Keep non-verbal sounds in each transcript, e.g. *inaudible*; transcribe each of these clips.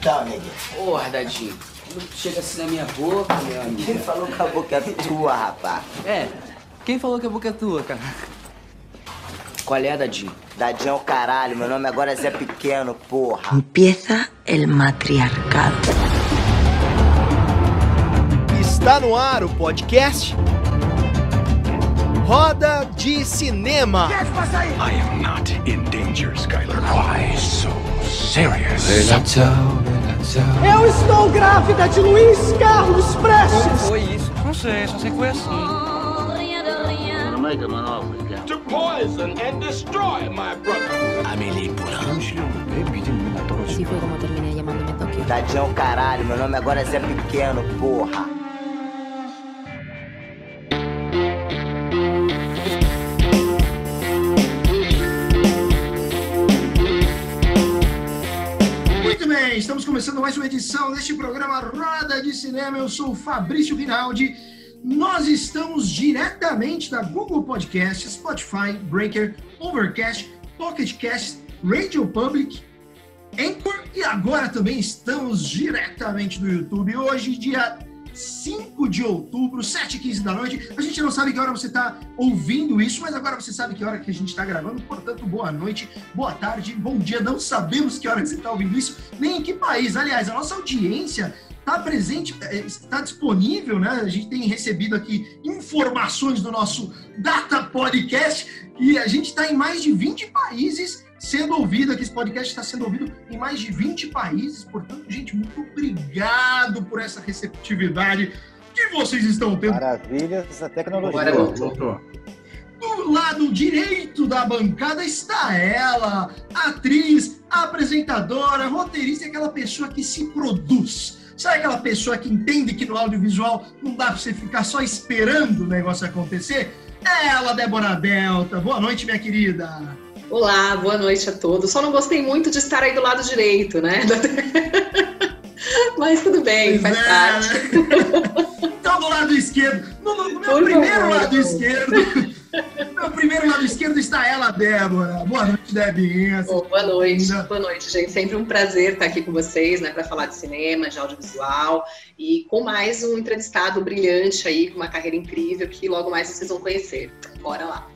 Então, neguinho. Porra, Dadinho. Não chega assim na minha boca, meu amigo. Quem falou que a boca é tua, rapaz? É, quem falou que a boca é tua, cara? Qual é, Dadinho? Dadinho é o caralho, meu nome agora é Zé Pequeno, porra. Empieza el matriarcado. Está no ar o podcast Roda de Cinema. I am not in danger, Skylar. Why so serious? Eu estou grávida de Luiz Carlos Prestes. Foi isso. Não sei, só sei que foi assim. To poison and destroy my brother. Así fue como terminé llamándome Tokio. Dadinho é o caralho, meu nome agora é Zé Pequeno, porra. Bem, estamos começando mais uma edição deste programa Roda de Cinema. Eu sou Fabrício Rinaldi. Nós estamos diretamente da Google Podcast, Spotify, Breaker, Overcast, Pocket Cast, Radio Public, Anchor e agora também estamos diretamente no YouTube. Hoje, dia 5 de outubro, 7h15 da noite. A gente não sabe que hora você está ouvindo isso, mas agora você sabe que hora que a gente está gravando. Portanto, boa noite, boa tarde, bom dia. Não sabemos que hora que você está ouvindo isso, nem em que país. Aliás, a nossa audiência está presente, eh, está disponível, né? A gente tem recebido aqui informações do nosso Data Podcast e a gente está em mais de 20 países sendo ouvido aqui. Esse podcast está sendo ouvido em mais de 20 países. Portanto, gente, muito obrigado por essa receptividade que vocês estão tendo. Maravilhas da tecnologia. Agora voltou. Do lado direito da bancada está ela, atriz, apresentadora, roteirista, aquela pessoa que se produz. Sabe aquela pessoa que entende que no audiovisual não dá para você ficar só esperando o negócio acontecer? É ela, Débora Delta. Boa noite, minha querida. Olá, boa noite a todos. Só não gostei muito de estar aí do lado direito, né? *laughs* Mas tudo bem, faz Pois é, parte. né? Então, do lado esquerdo, no, no- meu Por primeiro favor. lado esquerdo, no meu primeiro lado esquerdo está ela, Débora. Boa noite, Debinha. Bom, boa noite, Ainda. boa noite, gente. Sempre um prazer estar aqui com vocês, né, para falar de cinema, de audiovisual e com mais um entrevistado brilhante aí, com uma carreira incrível que logo mais vocês vão conhecer. Bora lá.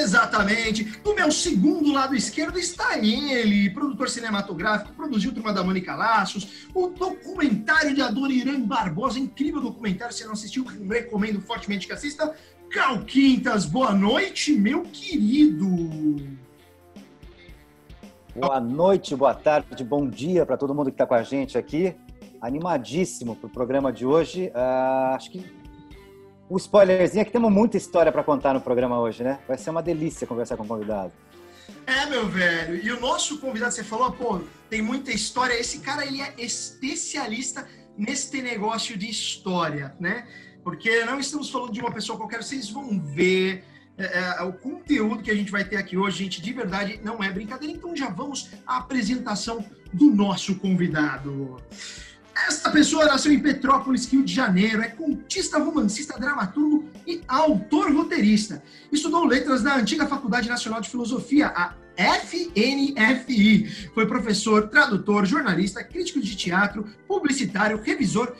Exatamente. Do meu segundo lado esquerdo está ele, produtor cinematográfico, produziu Turma da Mônica Laços, o documentário de Adoniran Barbosa, incrível documentário, se não assistiu, recomendo fortemente que assista. Cal Quintas, boa noite, meu querido. Boa noite, boa tarde, bom dia para todo mundo que está com a gente aqui. Animadíssimo para o programa de hoje. Ah, acho que o spoilerzinho é que temos muita história para contar no programa hoje, né? Vai ser uma delícia conversar com o convidado. É, meu velho. E o nosso convidado, você falou, pô, tem muita história. Esse cara, ele é especialista neste negócio de história, né? Porque não estamos falando de uma pessoa qualquer, vocês vão ver é, é, o conteúdo que a gente vai ter aqui hoje, gente, de verdade, não é brincadeira. Então já vamos à apresentação do nosso convidado. Esta pessoa nasceu em Petrópolis, Rio de Janeiro, é contista, romancista, dramaturgo e autor roteirista. Estudou letras na antiga Faculdade Nacional de Filosofia, a FNFI. Foi professor, tradutor, jornalista, crítico de teatro, publicitário, revisor,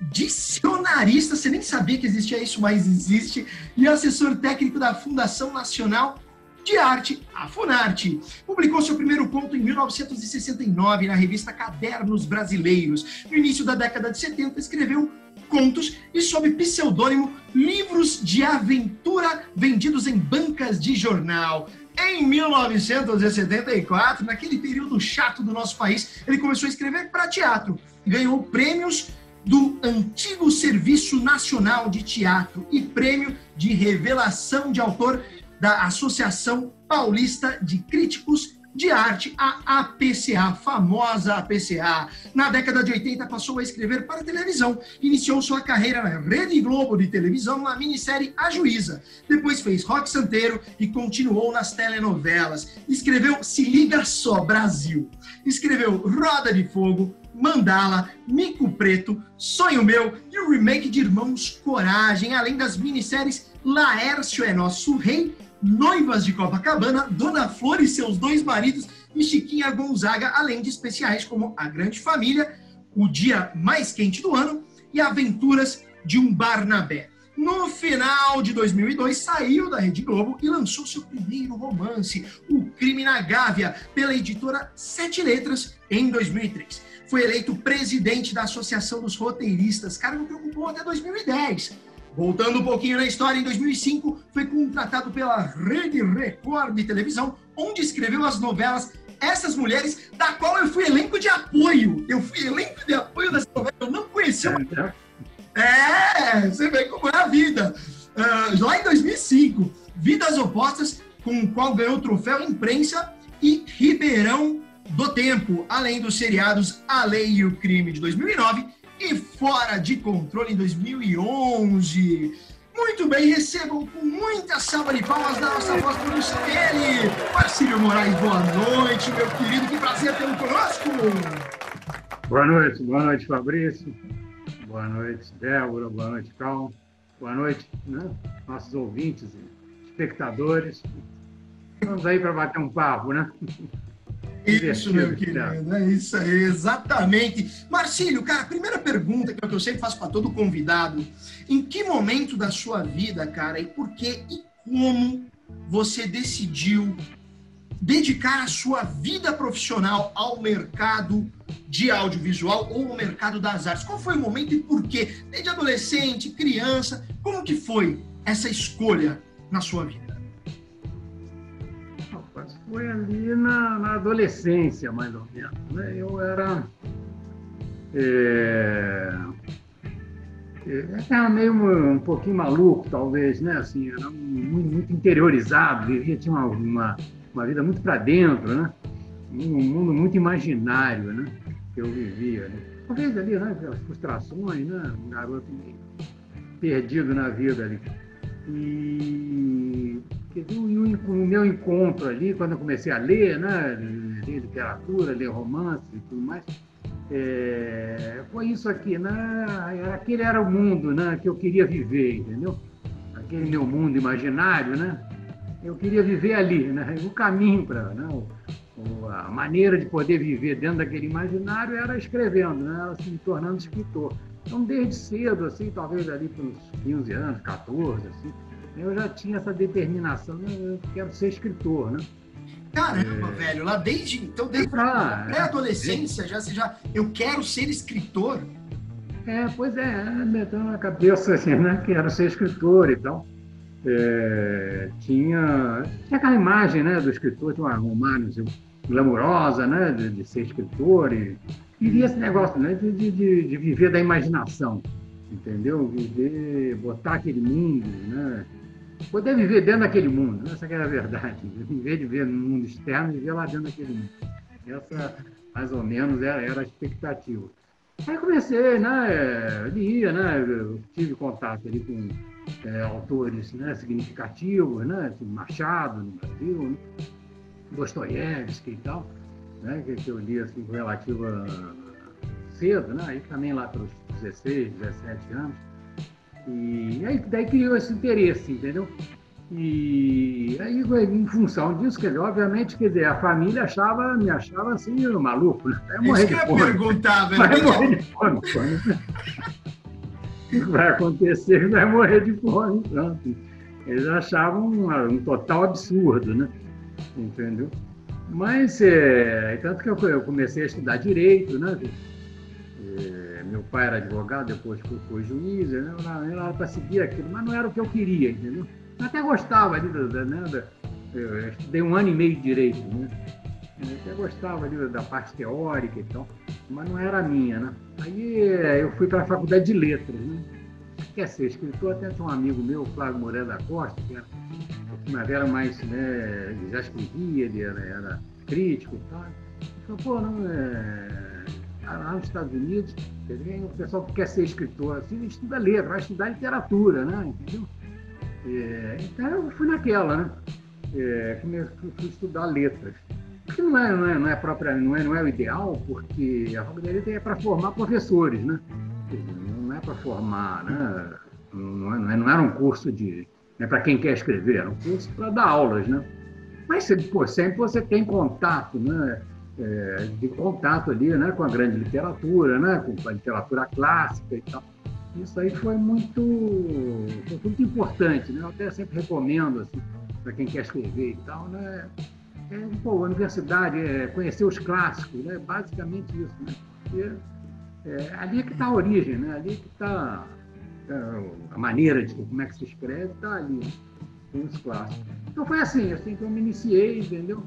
dicionarista, você nem sabia que existia isso, mas existe, e assessor técnico da Fundação Nacional de Arte, a Funarte. Publicou seu primeiro conto em 1969 na revista Cadernos Brasileiros. No início da década de 70, escreveu contos e, sob pseudônimo, livros de aventura vendidos em bancas de jornal. Em 1974, naquele período chato do nosso país, ele começou a escrever para teatro. Ganhou prêmios do antigo Serviço Nacional de Teatro e prêmio de revelação de autor da Associação Paulista de Críticos de Arte, a APCA, famosa APCA. Na década de 80, passou a escrever para televisão. Iniciou sua carreira na Rede Globo de televisão na minissérie A Juíza. Depois fez Rock Santeiro e continuou nas telenovelas. Escreveu Se Liga Só Brasil. Escreveu Roda de Fogo, Mandala, Mico Preto, Sonho Meu e o remake de Irmãos Coragem, além das minisséries Laércio é Nosso Rei, Noivas de Copacabana, Dona Flor e seus dois maridos e Chiquinha Gonzaga, além de especiais como A Grande Família, O Dia Mais Quente do Ano e Aventuras de um Barnabé. No final de 2002, saiu da Rede Globo e lançou seu primeiro romance, O Crime na Gávea, pela editora Sete Letras, em 2003. Foi eleito presidente da Associação dos Roteiristas, cargo que ocupou até 2010. Voltando um pouquinho na história, em 2005 foi contratado pela Rede Record de televisão, onde escreveu as novelas Essas Mulheres, da qual eu fui elenco de apoio. Eu fui elenco de apoio dessa novela, eu não conhecia uma é, você vê como é a vida. Uh, lá em 2005, Vidas Opostas, com o qual ganhou o troféu Imprensa e Ribeirão do Tempo, além dos seriados A Lei e o Crime de 2009 e Fora de Controle em 2011. Muito bem, recebam com muita salva de palmas da nossa voz produção ele, Marcílio Moraes, boa noite, meu querido, que prazer tê-lo conosco. Boa noite, boa noite, Fabrício. Boa noite, Débora. Boa noite, Cal. Boa noite, né? nossos ouvintes e espectadores. Vamos aí para bater um papo, né? Isso, meu querido, é isso aí, exatamente. Marcílio, cara, primeira pergunta que eu sempre faço para todo convidado: em que momento da sua vida, cara, e por que e como você decidiu dedicar a sua vida profissional ao mercado de audiovisual ou ao mercado das artes? Qual foi o momento e por quê? Desde adolescente, criança, como que foi essa escolha na sua vida? Foi ali na, na adolescência, mais ou menos. Né? Eu era. É, era meio um, um pouquinho maluco, talvez, né? Assim, era muito, muito interiorizado, vivia, tinha uma, uma uma vida muito para dentro, né? Um mundo muito imaginário, né? Que eu vivia. Né? Talvez ali, né? As frustrações, né? Um garoto perdido na vida ali. E o meu encontro ali, quando eu comecei a ler, né? Ler literatura, ler romance e tudo mais, é, foi isso aqui, né? Aquele era o mundo, né? Que eu queria viver, entendeu? Aquele meu mundo imaginário, né? eu queria viver ali, né? O caminho para, né? a maneira de poder viver dentro daquele imaginário era escrevendo, né? Era se tornando escritor. Então, desde cedo, assim, talvez ali pelos 15 anos, 14, assim, eu já tinha essa determinação, né? eu quero ser escritor, né? Caramba, é... velho, lá desde então, desde a pré-adolescência, já, já eu quero ser escritor. É, pois é, metendo na cabeça assim, né? Quero ser escritor e tal é, tinha, tinha aquela imagem né, do escritor, tinha uma romana assim, glamurosa, né, de, de, ser escritor, e queria esse negócio né, de, de, de, viver da imaginação, entendeu? Viver, botar aquele mundo, né? Poder viver dentro daquele mundo, essa é a verdade. Em vez de ver no mundo externo, viver lá dentro daquele mundo. Essa, mais ou menos, era, era a expectativa. Aí comecei, né? Lia, né? Eu tive contato ali com é, autores né, significativos, né, Machado no Brasil, né, Dostoiévski e tal, né, que, que eu li assim, relativo a cedo, né, aí também lá pelos 16, 17 anos. E aí daí criou esse interesse, entendeu? E aí, em função disso, quer dizer, obviamente, quer dizer, a família achava, me achava assim, maluco, né? Vai morrer Isso de fome. Perguntar, vai morrer de fome. *laughs* vai acontecer, vai morrer de fome. Pronto. Eles achavam um, um total absurdo, né? Entendeu? Mas, é, tanto que eu, eu, comecei a estudar direito, né? É, meu pai era advogado, depois foi, juiz, né? era para seguir aquilo, mas não era o que eu queria, entendeu? Eu até gostava ali, da, da, né? Da, eu estudei um ano e meio de direito, né? Eu até gostava ali da parte teórica e tal, mas não era a minha, né? Aí eu fui para a faculdade de letras, né? Quer ser escritor, até tinha um amigo meu, Flávio Moreira da Costa, que era, que era mais, né, já escrevia, ele era, era crítico e tal. Ele falou, pô, não, é, lá nos Estados Unidos, o pessoal que quer ser escritor, assim, estuda letra, vai estudar literatura, né? Entendeu? É, então eu fui naquela, né? É, fui estudar letras que não é, não é, não é própria, não é, não é o ideal, porque a faculdade é para formar professores, né? Não é para formar, né? Não, é, não, é, não era um curso de, é para quem quer escrever, era um curso para dar aulas, né? Mas pô, sempre você tem contato, né? É, de contato ali, né, com a grande literatura, né, com a literatura clássica e tal. Isso aí foi muito, foi muito importante, né? Eu até sempre recomendo assim, para quem quer escrever e tal, né? É, pô, a universidade é conhecer os clássicos, né? Basicamente isso, né? Porque, é, ali é que está a origem, né? Ali é que está é, a maneira de como é que se escreve, está ali, com os clássicos. Então foi assim, assim que eu me iniciei, entendeu?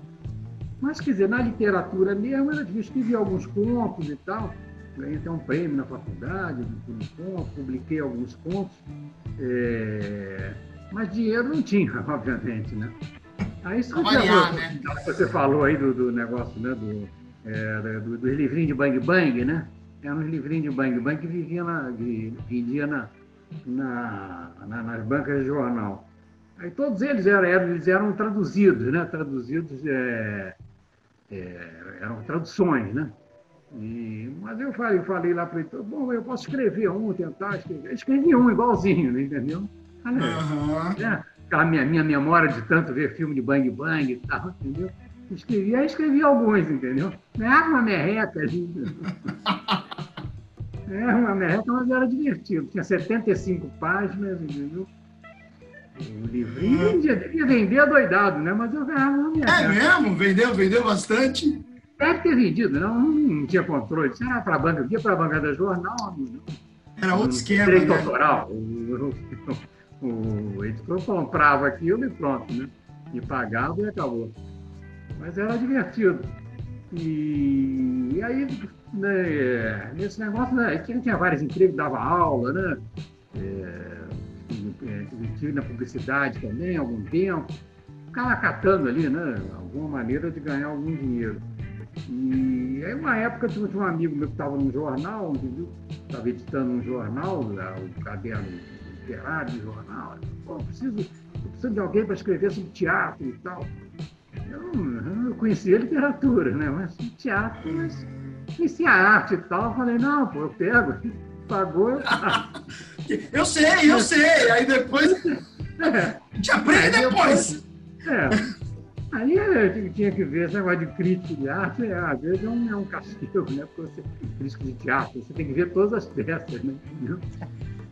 Mas, quer dizer, na literatura mesmo, eu escrevi alguns contos e tal, ganhei até um prêmio na faculdade por um conto, publiquei alguns contos, é... mas dinheiro não tinha, *laughs* obviamente, né? Aí isso variar, né? você falou aí do, do negócio, né? Do, é, do, dos livrinhos de Bang Bang, né? Eram uns livrinhos de Bang Bang que vivia na, vendia na, na, na, nas bancas de jornal. Aí todos eles eram, eles eram traduzidos, né? Traduzidos, é, é, eram traduções, né? E, mas eu falei, falei lá para ele, bom, eu posso escrever um, tentar escrever. Eu escrevi um igualzinho, né, entendeu? Uhum. É, aquela minha, minha memória de tanto ver filme de bang bang e tal, entendeu? Escrevi, aí escrevi alguns, entendeu? Não era uma merreca ali. *laughs* Era uma merreca, mas era divertido. Tinha 75 páginas, entendeu? O livrinho vendia, devia vender doidado, né? Mas eu ganhava uma merreca. É mesmo? Vendeu, vendeu bastante? Deve ter vendido, não, não tinha controle. Se era para a banca, ia para a banca da jornal, não. Era outro esquema. Direito né? autoral. O, o, o editor comprava aquilo e pronto, né? E pagava e acabou. Mas era divertido. E, e aí, né, nesse negócio, né, tinha, tinha vários empregos, dava aula, né? É, estive na publicidade também algum tempo. Ficava catando ali, né? Alguma maneira de ganhar algum dinheiro. E aí, uma época, tinha um amigo meu que estava num jornal? Estava editando um jornal, o caderno literário de jornal. Pô, preciso, eu preciso de alguém para escrever sobre teatro e tal. Eu, eu conhecia literatura, né? Mas teatro, mas conhecia arte e tal. Eu falei, não, pô, eu pego, pagou, *laughs* eu sei, eu sei. Aí depois. É. Gente aprende depois. É. Aí eu tinha que ver esse negócio de crítico de arte, é, às vezes é um, é um castigo, né? Porque você, crítico de teatro, você tem que ver todas as peças, né?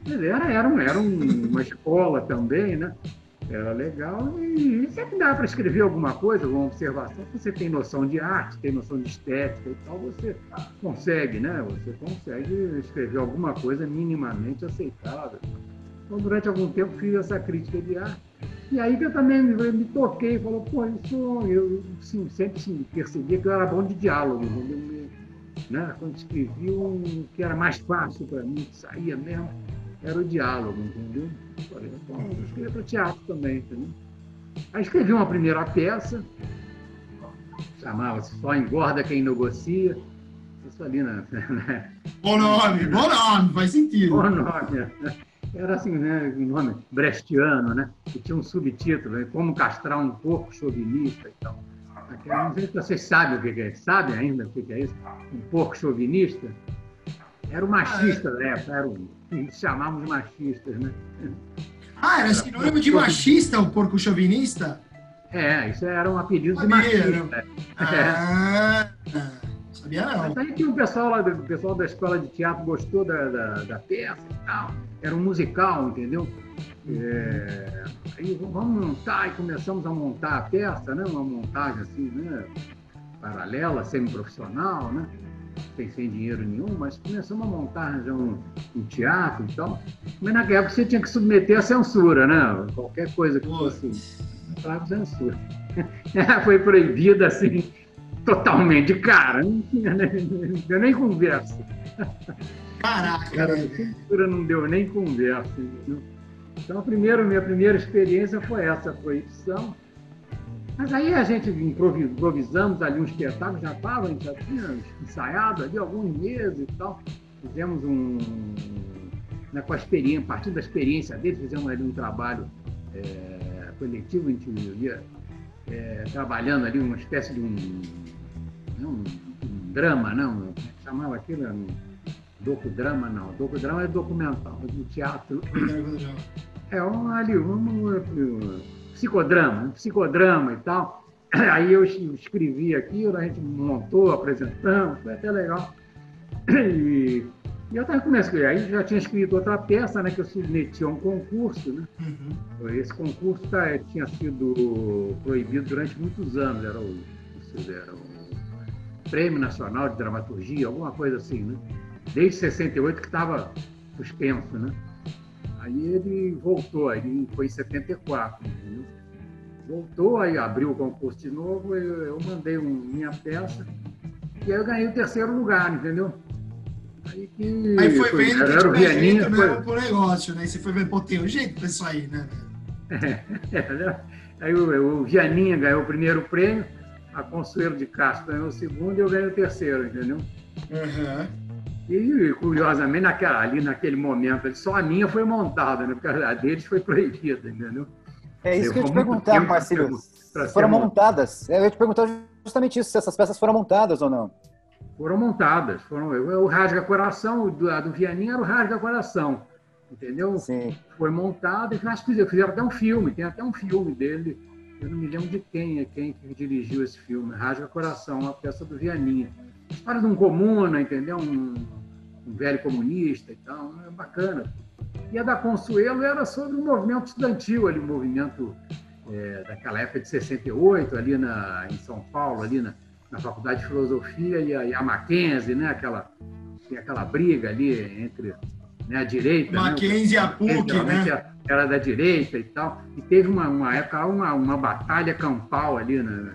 Mas era, era, um, era um, uma escola também, né? Era legal e sempre dá para escrever alguma coisa, alguma observação. Você tem noção de arte, tem noção de estética e tal, você consegue, né? Você consegue escrever alguma coisa minimamente aceitável. Então, durante algum tempo, fiz essa crítica de arte e aí que eu também me, toquei, falou, pô, isso eu sim, sempre sim, percebia que eu era bom de diálogo, entendeu? Né? Quando escrevi um que era mais fácil para mim, que saía mesmo, era o diálogo, entendeu? Falei, bom, eu escrevi para teatro também, entendeu? Aí escrevi uma primeira peça, chamava-se Só Engorda Quem Negocia. Isso ali na. Né? *laughs* Bom nome, bom nome, faz sentido. Bom nome era assim, né, um nome brechtiano, né, que tinha um subtítulo, né, Como Castrar um Porco Chauvinista e tal. Não sei se vocês sabem o que é, sabem ainda o que é isso? Um porco chauvinista? Era o machista da época, era o, chamávamos machistas, né? Ah, era sinônimo de machista o porco chauvinista? É, isso era um apelido de machista. Né? Ah, sabia não. Mas aí tinha um pessoal lá, o pessoal da escola de teatro gostou da, da, da peça e tal era um musical, entendeu? É, aí vamos montar e começamos a montar a peça, né? Uma montagem assim, né? Paralela, semi-profissional, né? Sem, sem dinheiro nenhum, mas começamos a montar já um, um teatro e tal. Mas naquela época você tinha que submeter a censura, né? Qualquer coisa que fosse entrava censura. *laughs* Foi proibida assim, totalmente cara, não tinha nem, não tinha nem conversa. Caraca! Cara, a censura não deu nem conversa. Entendeu? Então, a primeira, minha primeira experiência foi essa proibição. Mas aí a gente improvisamos ali um espetáculo, já estava, já tinha ensaiado ali alguns meses e tal. Fizemos um. Né, com a experiência, a partir da experiência deles, fizemos ali um trabalho é, coletivo, a gente ia é, trabalhando ali uma espécie de um, né, um, um drama, não? chamava aquilo? Um, docudrama não, docudrama é documental, do teatro. É um, ali, um, um, um, psicodrama, um psicodrama e tal. *clears throat* Aí eu escrevi aquilo, a gente montou, apresentamos, foi até legal. *clears throat* E, e eu também comecei, aí já tinha escrito outra peça, né, que eu submeti a um concurso, né? Uhum. Esse concurso tá, tinha sido proibido durante muitos anos, era o, era o Prêmio Nacional de Dramaturgia, alguma coisa assim, né? Desde 68 que estava suspenso, né? Aí ele voltou, aí foi em 74, entendeu? Voltou, aí abriu o concurso de novo, eu, eu mandei um, minha peça e aí eu ganhei o terceiro lugar, entendeu? Aí, que, aí foi, foi vendo era o Vianinha foi... pro negócio, né? Você foi vendo, pô, tem um jeito pra isso aí, né? *laughs* É, é, aí o, o Vianinha ganhou o primeiro prêmio, a Consuelo de Castro ganhou o segundo e eu ganhei o terceiro, entendeu? Uhum. E, curiosamente, naquela, ali naquele momento, só a minha foi montada, né? Porque a deles foi proibida, entendeu? É isso que eu ia te perguntar, Marcelo. Foram montadas. Eu ia te perguntar justamente isso, se essas peças foram montadas ou não. Foram montadas. Foram, o Rasga Coração, do, a do Vianinha era o Rasga Coração. Entendeu? Sim. Foi montado e que fizeram até um filme, tem até um filme dele. Eu não me lembro de quem é quem que dirigiu esse filme. Rasga Coração, uma peça do Vianinha. História de um comuna, entendeu? Um, um velho comunista e tal. É bacana. E a da Consuelo era sobre o movimento estudantil, ali, o movimento é, daquela época de 68, ali na, em São Paulo, ali na, na Faculdade de Filosofia e a, e a Mackenzie, né? aquela, aquela briga ali entre né, a direita. Né, Mackenzie né? e a PUC, né? Era da direita e tal. E teve uma, uma época, uma, uma batalha campal ali, né?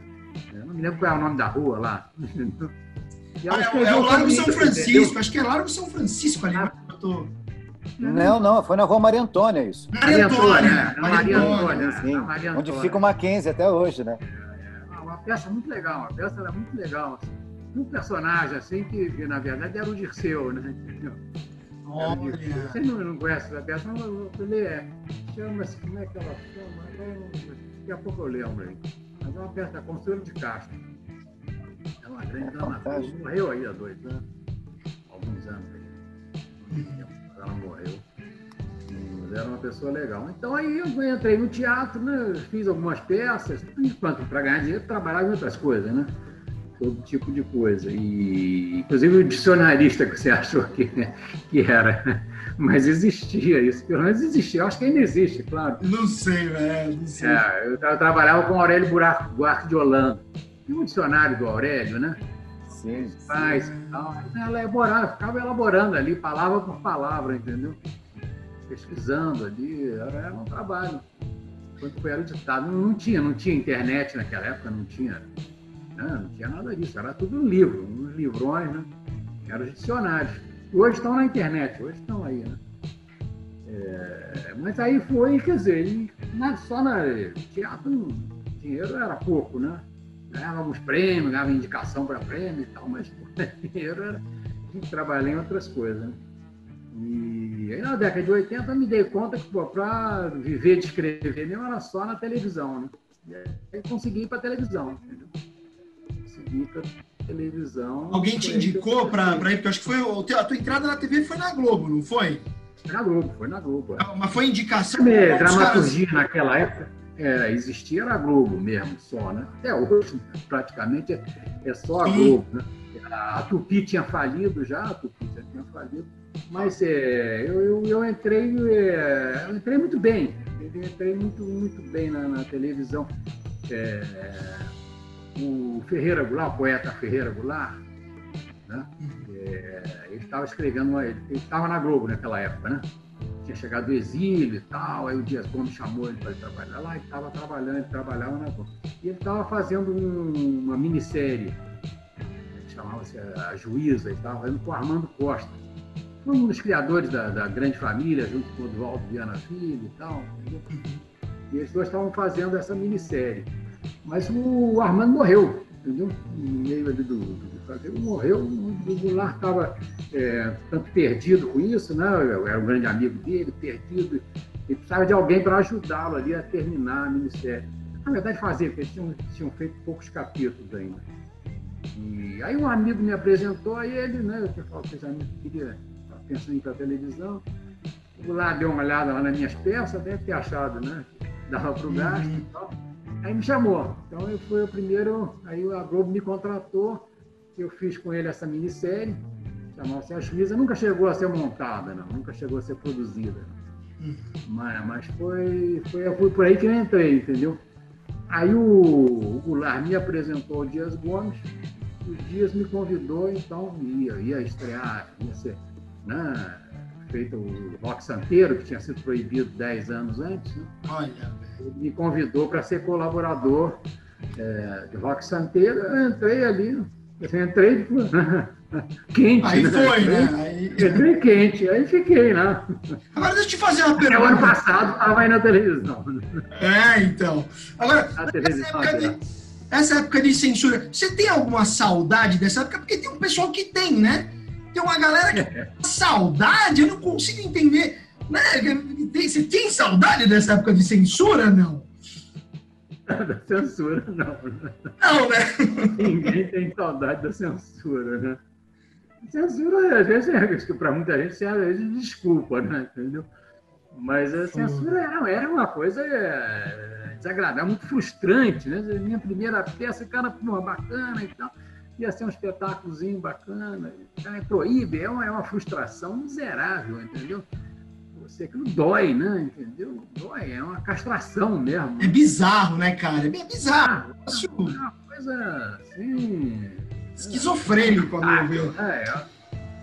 Eu não me lembro qual é o nome da rua lá. *laughs* Ah, é, é o Largo São Francisco, entendeu? acho que é Largo São Francisco ali. Ah, eu tô... Não, não, foi na rua Maria Antônia isso. Maria Antônia, Maria Antônia, sim, Maria Antônia. onde fica o Mackenzie até hoje, né? É, é, uma peça muito legal, uma peça era muito legal. Assim. Um personagem assim que, na verdade, era o Dirceu, né? *laughs* Olha. Você não, não conhece essa peça, mas eu falei, é. Chama-se, como é que ela chama? Daqui a pouco eu lembro aí. Mas é uma peça da Consuelo de Castro. É uma grande dramaturga. Morreu aí há dois anos, alguns anos aí ela morreu. Mas era uma pessoa legal. Então aí eu entrei no teatro, né? fiz algumas peças, enquanto para ganhar dinheiro trabalhava em outras coisas, né? Todo tipo de coisa. E inclusive o dicionarista que você *laughs* achou que, que era. Mas existia isso, pelo menos existia. Eu acho que ainda existe, claro. Não sei, velho. Não sei. É, eu, eu trabalhava com Aurélio Buarque de Holanda. E um dicionário do Aurélio, né? Sim. Faz, ela elaborava, ficava elaborando ali, palavra por palavra, entendeu? Pesquisando ali, era, era um trabalho. Quando foi editado, não, não tinha, não tinha internet naquela época, não tinha, né? não tinha nada disso, era tudo um livro, uns livrões, né? Eram os dicionários. Hoje estão na internet, hoje estão aí, né? É, mas aí foi, quer dizer, só na teatro, dinheiro era pouco, né? ganhávamos prêmio, ganhava indicação para prêmio e tal, mas *laughs* dinheiro era. Trabalhava em outras coisas. Né? E aí na década de 80 eu me dei conta que para viver de escrever mesmo era só na televisão. Né? E aí consegui ir para televisão. Entendeu? Televisão. Alguém te indicou para ir? Porque acho que foi a tua entrada na TV foi na Globo, não foi? Foi na Globo, foi na Globo. É. Mas foi indicação. dramaturgia caras... naquela época é, existia era a Globo mesmo, só, né? Até hoje, praticamente, é, é só a Globo, né? A Tupi tinha falido já, a Tupi já tinha falido, mas é, eu, eu, eu, entrei, é, eu entrei muito bem, eu entrei muito, muito bem na, na televisão. É, o Ferreira Goulart, o poeta Ferreira Goulart, né? É, ele estava escrevendo, ele estava na Globo naquela época, né? tinha chegado do exílio e tal, aí o Dias Gomes chamou ele para trabalhar lá, e estava trabalhando, ele trabalhava na E ele estava fazendo um, uma minissérie, que chamava-se A Juíza, e estava fazendo com o Armando Costa. Foi um dos criadores da, da Grande Família, junto com o Eduardo Viana Filho e tal. Entendeu? E eles dois estavam fazendo essa minissérie. Mas o Armando morreu, entendeu? No meio ali do, do ele morreu, o Goulart estava é, tanto perdido com isso, né? Eu era um grande amigo dele, perdido, e precisava de alguém para ajudá-lo ali a terminar a minissérie. Na verdade, fazer, porque eles tinham, tinham feito poucos capítulos ainda. E aí um amigo me apresentou, aí ele, né, eu com esse amigo que queria, pensando em ir para a televisão, o Goulart deu uma olhada lá nas minhas peças, deve ter achado, né, dava para o gasto e tal. Aí me chamou. Então eu fui o primeiro, aí a Globo me contratou, eu fiz com ele essa minissérie, chamava-se A Juíza, nunca chegou a ser montada, não, nunca chegou a ser produzida. Mas, mas foi, foi, foi por aí que eu entrei, entendeu? Aí o, o Lar me apresentou o Dias Gomes, o Dias me convidou, então ia, ia estrear, ia ser né, feito o rock santeiro, que tinha sido proibido 10 anos antes. Né? Olha, me convidou para ser colaborador é, de rock santeiro, eu entrei ali, eu entrei *laughs* quente. Aí né? foi, né? Entrei, Aí- entrei quente, aí fiquei lá. Agora deixa eu te fazer uma Até o ano pergunta. passado estava aí na televisão. né? É, então. Agora, Na essa televisão época, de, essa época de censura, você tem alguma saudade dessa época? Porque tem um pessoal que tem, né? Tem uma galera que tem *laughs* saudade, eu não consigo entender. Né? Tem- Você tem saudade dessa época de censura, não? Da censura, não. Não, né? Ninguém tem saudade da censura, né? Censura, às vezes, é, para muita gente, serve às vezes de desculpa, né? Entendeu? Mas a censura era, era uma coisa é, desagradável, muito frustrante, né? Minha primeira peça, cara, pô, bacana e tal, ia ser um espetáculozinho bacana, proíbe, é uma, é uma frustração miserável, entendeu? Você que dói, né? Entendeu? Dói, é uma castração mesmo. É bizarro, né, cara? É bizarro. É uma coisa assim. Esquizofrênico, a meu ver. É,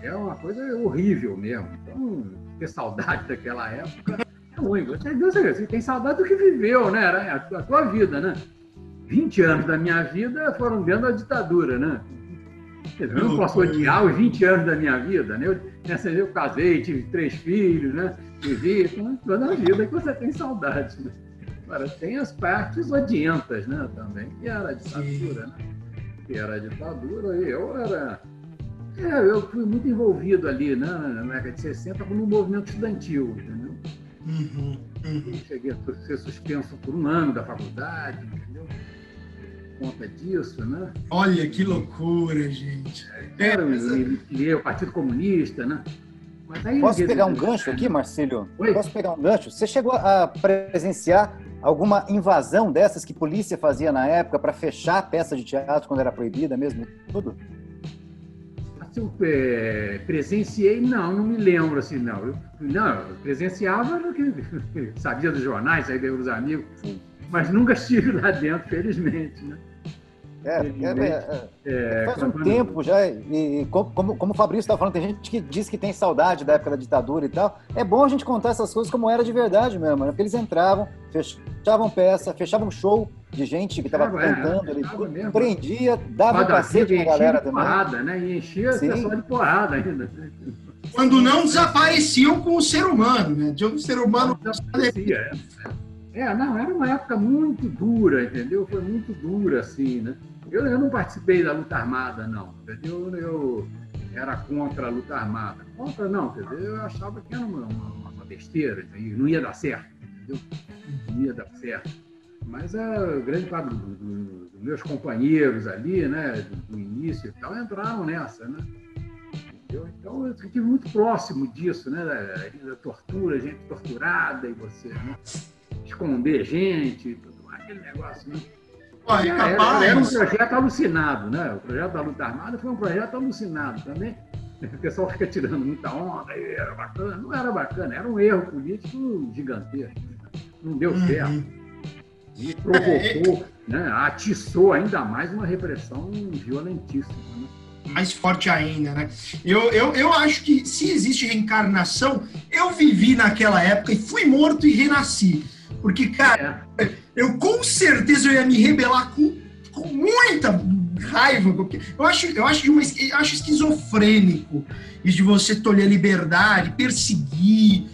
é, é uma coisa horrível mesmo. Então, ter saudade *laughs* daquela época é ruim. Você, você tem saudade do que viveu, né? Era a, a tua vida, né? 20 anos da minha vida foram dentro da ditadura, né? Eu não posso odiar os 20 anos da minha vida, né? Eu, nessa, eu casei, tive três filhos, né? Vivi toda a vida que você tem saudade, né? Agora, tem as partes odientas, né? Também, que era a ditadura, né? Que era a ditadura, e eu era... É, eu fui muito envolvido ali, né? Na década de 60, no movimento estudantil, entendeu? Uhum, uhum. Cheguei a ser suspenso por um ano da faculdade, entendeu? Por conta disso, né? Olha que loucura, gente. É, Era, me me filiei ao Partido Comunista, né? Posso pegar um gancho aqui, Marcílio? Oi? Posso pegar um gancho? Você chegou a presenciar alguma invasão dessas que polícia fazia na época para fechar a peça de teatro quando era proibida mesmo? Tudo? Assim, eu, é, presenciei, não, não me lembro assim, não. Eu, não, eu presenciava *laughs* sabia dos jornais, aí veio os amigos, mas nunca estive lá dentro, felizmente, né? É, Felizmente, é, é, é, faz um tempo já, e, e como, como, o Fabrício estava falando, tem gente que diz que tem saudade da época da ditadura e tal. É bom a gente contar essas coisas como era de verdade mesmo, né? Porque eles entravam, fechavam peça, fechavam show de gente que estava é, cantando mesmo. prendia, dava um Roda cacete na galera também. porrada, né? E enchia Sim. pessoal de porrada ainda. Quando não desapareciam com o ser humano, né? De um ser humano. Desaparecia, é. É, não, era uma época muito dura, entendeu? Foi muito dura, assim, né? Eu, eu não participei da luta armada, não, entendeu? Eu era contra a luta armada. Contra, não, dizer, eu achava que era uma, uma, uma besteira, entendeu? não ia dar certo, entendeu? Não ia dar certo. Mas a grande parte do- do- dos meus companheiros ali, né, do, do início e tal, entraram nessa, né? Entendeu? Então eu estive muito próximo disso, né? Da, da tortura, gente torturada e você, né? Esconder gente, tudo aquele negócio, né? É Era, capaz. era um projeto alucinado, né? O projeto da luta armada foi um projeto alucinado também. *laughs* O pessoal fica tirando muita onda, era bacana. Não era bacana, era um erro político gigantesco. Não deu Uhum. certo. E provocou, né? atiçou ainda mais uma repressão violentíssima. Né? mais forte ainda, né? Eu, eu, eu acho que se existe reencarnação, eu vivi naquela época e fui morto e renasci. Porque, cara, eu com certeza eu ia me rebelar com, com muita raiva. Porque eu acho, eu acho, uma, eu acho esquizofrênico isso de você tolher a liberdade, perseguir.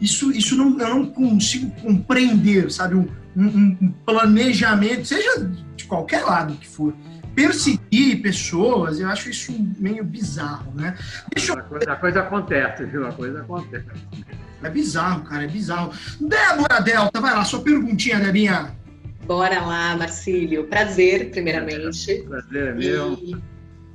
Isso, isso não, eu não consigo compreender, sabe? Um, um- um planejamento, seja de qualquer lado que for perseguir pessoas, eu acho isso meio bizarro, né? Deixa eu... A coisa acontece, viu? A coisa acontece. É bizarro, cara, é bizarro. Débora Delta, vai lá, sua perguntinha, Debinha. Bora lá, Marcílio. Prazer, primeiramente. Prazer é meu. E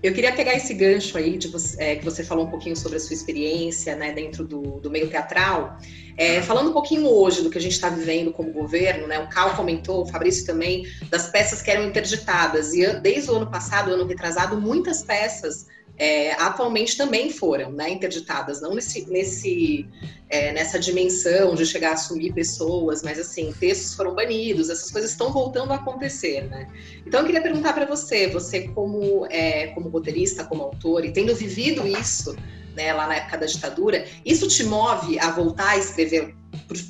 Eu queria pegar esse gancho aí de você, é, que você falou um pouquinho sobre a sua experiência né, dentro do, do meio teatral. É, falando um pouquinho hoje do que a gente está vivendo como governo, né? O Cal comentou, o Fabrício também, das peças que eram interditadas. E desde o ano passado, ano retrasado, muitas peças é, atualmente também foram né, interditadas, não nesse, nesse, é, nessa dimensão de chegar a assumir pessoas, mas assim, textos foram banidos, essas coisas estão voltando a acontecer, né? Então eu queria perguntar para você, você como, é, como roteirista, como autor, e tendo vivido isso né, lá na época da ditadura, isso te move a voltar a escrever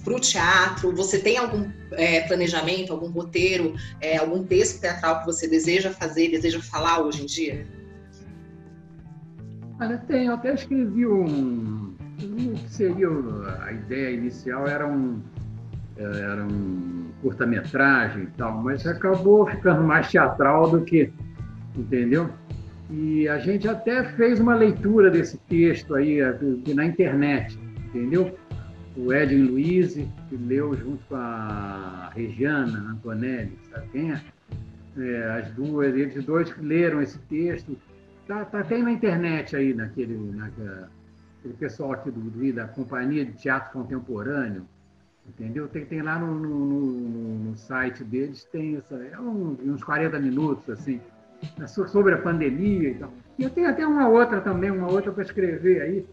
para o teatro? Você tem algum é, planejamento, algum roteiro, é, algum texto teatral que você deseja fazer, deseja falar hoje em dia? Olha, tem, eu até escrevi um. O que seria a ideia inicial era um, era um curta-metragem e tal, mas acabou ficando mais teatral do que. Entendeu? E a gente até fez uma leitura desse texto aí na internet, entendeu? O Edwin Luiz, que leu junto com a Regiana Antonelli, sabe quem é? é as duas, eles dois que leram esse texto Tá, tá até na internet aí, naquele, naquele pessoal aqui do, do, da Companhia de Teatro Contemporâneo, entendeu? Tem, tem lá no, no, no site deles, tem essa, é um, uns 40 minutos, assim, sobre a pandemia e tal. E eu tenho até uma outra também, uma outra para escrever aí,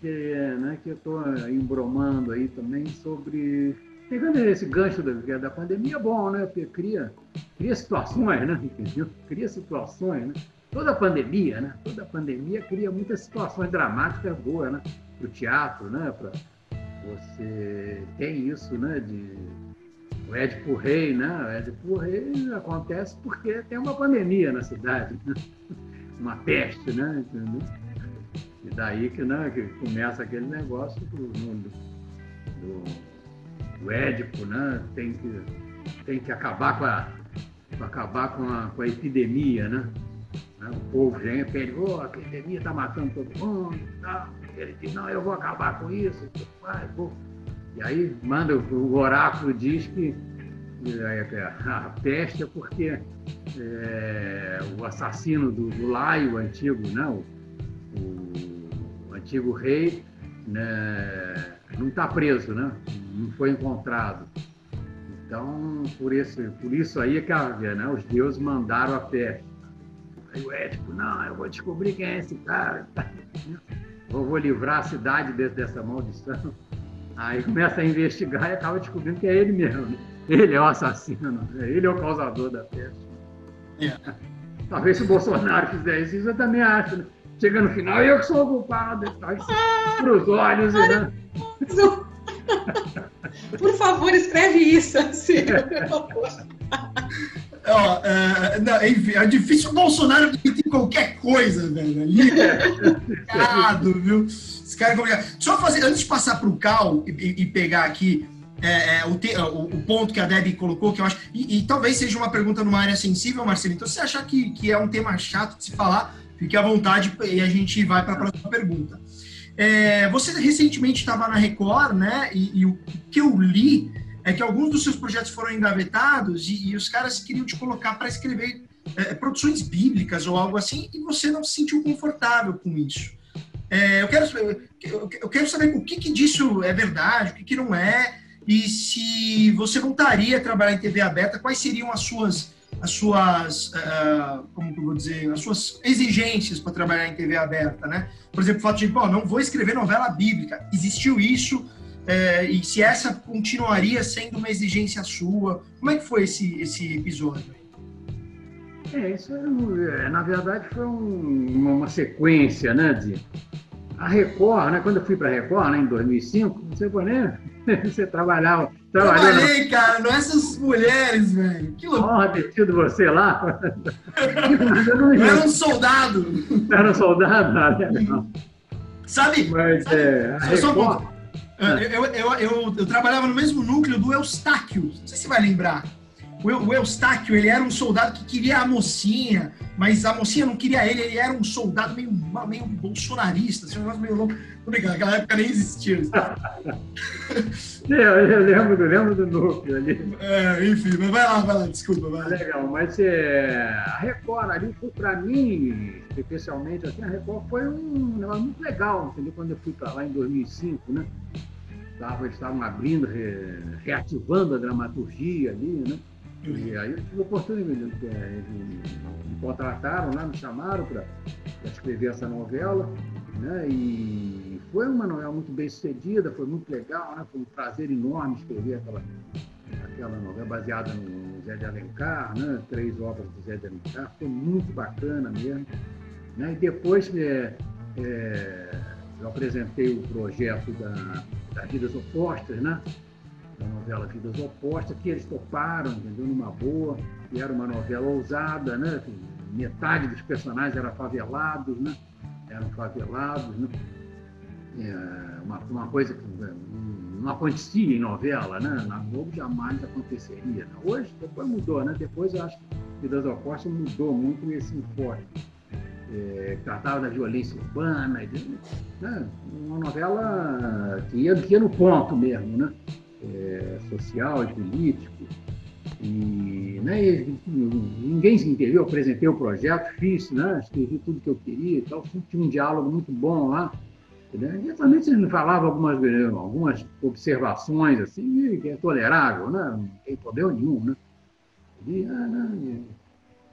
que, né, que eu estou embromando aí também sobre. Pegando esse gancho da, da pandemia, é bom, né? Porque cria, cria situações, né? Entendeu? Cria situações, né? toda pandemia, né? Toda pandemia cria muitas situações dramáticas boas, né? Para o teatro, né? Pra você tem isso, né? De o Édipo Rei, né? O Édipo Rei acontece porque tem uma pandemia na cidade, né? uma peste, né? Entendeu? E daí que, né, que começa aquele negócio do, do, do Édipo, né? Tem que, tem que acabar com a, acabar com a, com a epidemia, né? Né? O povo vem e pede, oh, a epidemia está matando todo mundo. Não. Ele diz, não, eu vou acabar com isso. Vai, vou. E aí manda, o oráculo diz que é, a peste é porque é, o assassino do, do Laio, antigo, né, o, o, antigo rei, né, não está preso, né, não foi encontrado. Então, por isso, por isso aí é que né, os deuses mandaram a peste. Aí o Édipo, não, eu vou descobrir quem é esse cara. *laughs* Eu vou livrar a cidade dessa maldição. Aí começa a investigar e acaba descobrindo que é ele mesmo. Ele é o assassino, ele é o causador da peste. Yeah. Talvez se o Bolsonaro fizesse isso, eu também acho. Né? Chega no final, eu que sou o culpado. Para os olhos. Né? *laughs* Por favor, escreve isso. Assim. Ó, é, não, enfim, é difícil o Bolsonaro admitir qualquer coisa, velho. Ali é complicado, viu? Esse cara é complicado. Só fazer, antes de passar para o Cal e, e, pegar aqui é, é, o, te, o, o, ponto que a Debbie colocou, que eu acho. E, e, talvez seja uma pergunta numa área sensível, Marcelo. Então, se você achar que, que é um tema chato de se falar, fique à vontade e a gente vai para a próxima pergunta. É, você recentemente estava na Record, né? E, e o que eu li é que alguns dos seus projetos foram engavetados e, e os caras queriam te colocar para escrever é, produções bíblicas ou algo assim e você não se sentiu confortável com isso. É, eu, quero, eu quero saber o que, que disso é verdade, o que, que não é, e se você voltaria a trabalhar em TV aberta, quais seriam as suas, as suas, uh, como que eu vou dizer, as suas exigências para trabalhar em TV aberta, né? Por exemplo, o fato de, pô, não vou escrever novela bíblica. Existiu isso, é, e se essa continuaria sendo uma exigência sua. Como é que foi esse, esse episódio? É, isso é, na verdade foi um, uma sequência, né, de a Record, né, quando eu fui para a Record, né, em 2005, você né, *laughs* você trabalhava... Trabalhei, na... cara, não é essas mulheres, velho, que loucura. Honra ter tido você lá. eu *laughs* não era um soldado. Era um soldado? Ah, Sabe? Mas, é, a Record... Eu, eu, eu, eu, trabalhava no mesmo núcleo do Eustáquio, não sei se você vai lembrar. O, Eu- o Eustáquio, ele era um soldado que queria a mocinha, mas a mocinha não queria ele, ele era um soldado meio, meio bolsonarista, assim, um negócio meio louco. Tô brincando, naquela época nem existia. *laughs* Eu, eu lembro, eu lembro do núcleo ali. É, enfim, mas vai lá, vai lá, desculpa, vai lá. Legal, mas é, a Record ali, para mim, especialmente, assim, a Record foi um negócio muito legal, entendeu? Quando eu fui para lá em 2005, né? Eles estavam abrindo, re- reativando a dramaturgia ali, né? E aí eu tive a oportunidade, de- de- me contrataram lá, me chamaram para escrever essa novela, né? E foi uma novela muito bem sucedida, foi muito legal, né? Foi um prazer enorme escrever aquela, aquela novela baseada no Zé de Alencar, né? Três obras do Zé de Alencar, foi muito bacana mesmo. Né? E depois é, é, eu apresentei o projeto da, das Vidas Opostas, né? Da novela Vidas Opostas, que eles toparam, entendeu? Numa boa, e era uma novela ousada, né? Metade dos personagens eram favelados, né? Eram favelados, né? É, uma, uma coisa que né, não acontecia em novela, né? Na Globo jamais aconteceria. né? Hoje, depois mudou, né? Depois eu acho que Vidas Opostas mudou muito esse enfoque. É, tratava da violência urbana, de- né? uma novela que ia, que ia no ponto mesmo, né? É, social e político. E, né, ninguém se entendeu, eu apresentei o projeto, fiz, né, escrevi tudo que eu queria e tal, tinha um diálogo muito bom lá. Né? E também você falava algumas, eh, algumas observações assim, que é tolerável, né? não tem problema nenhum. Né? Ah, não,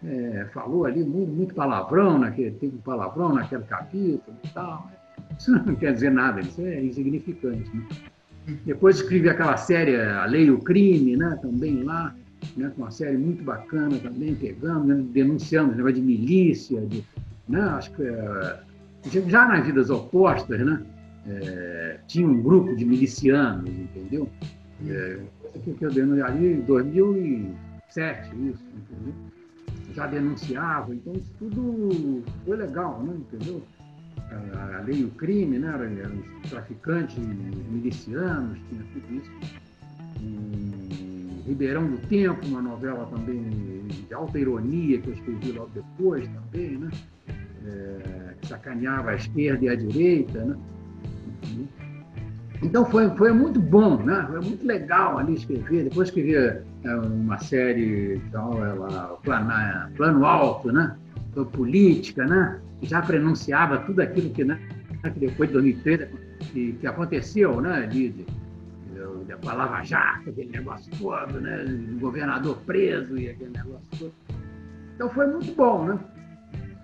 é, falou ali muito, muito palavrão, naquele, tem um palavrão naquele capítulo e tal. Isso não quer dizer nada, isso é insignificante. Né? Depois escrevi aquela série A Lei e o Crime, né? também lá, né? uma série muito bacana também, pegando, né? denunciando esse negócio de milícia, de, né? acho que é, já nas vidas opostas, né? É, tinha um grupo de milicianos, entendeu? É, que, eu denunciei em 2007, isso, entendeu? Já denunciava, então isso tudo foi legal, né? Entendeu? A, lei e o crime, né? Eram os traficantes, os milicianos, tinha tudo isso. E Ribeirão do Tempo, uma novela também de alta ironia que eu escrevi logo depois também, né? É, que sacaneava a esquerda e a direita, né? Então foi, foi muito bom, né? Foi muito legal ali escrever. Depois escrevi é, uma série, então, ela, plano, plano Alto, né? Sobre política, né? Já prenunciava tudo aquilo que, né? que depois de 2013 que, que aconteceu, né? De, de, da Lava Jato, aquele negócio todo, né? Governador preso e aquele negócio todo. Então foi muito bom, né?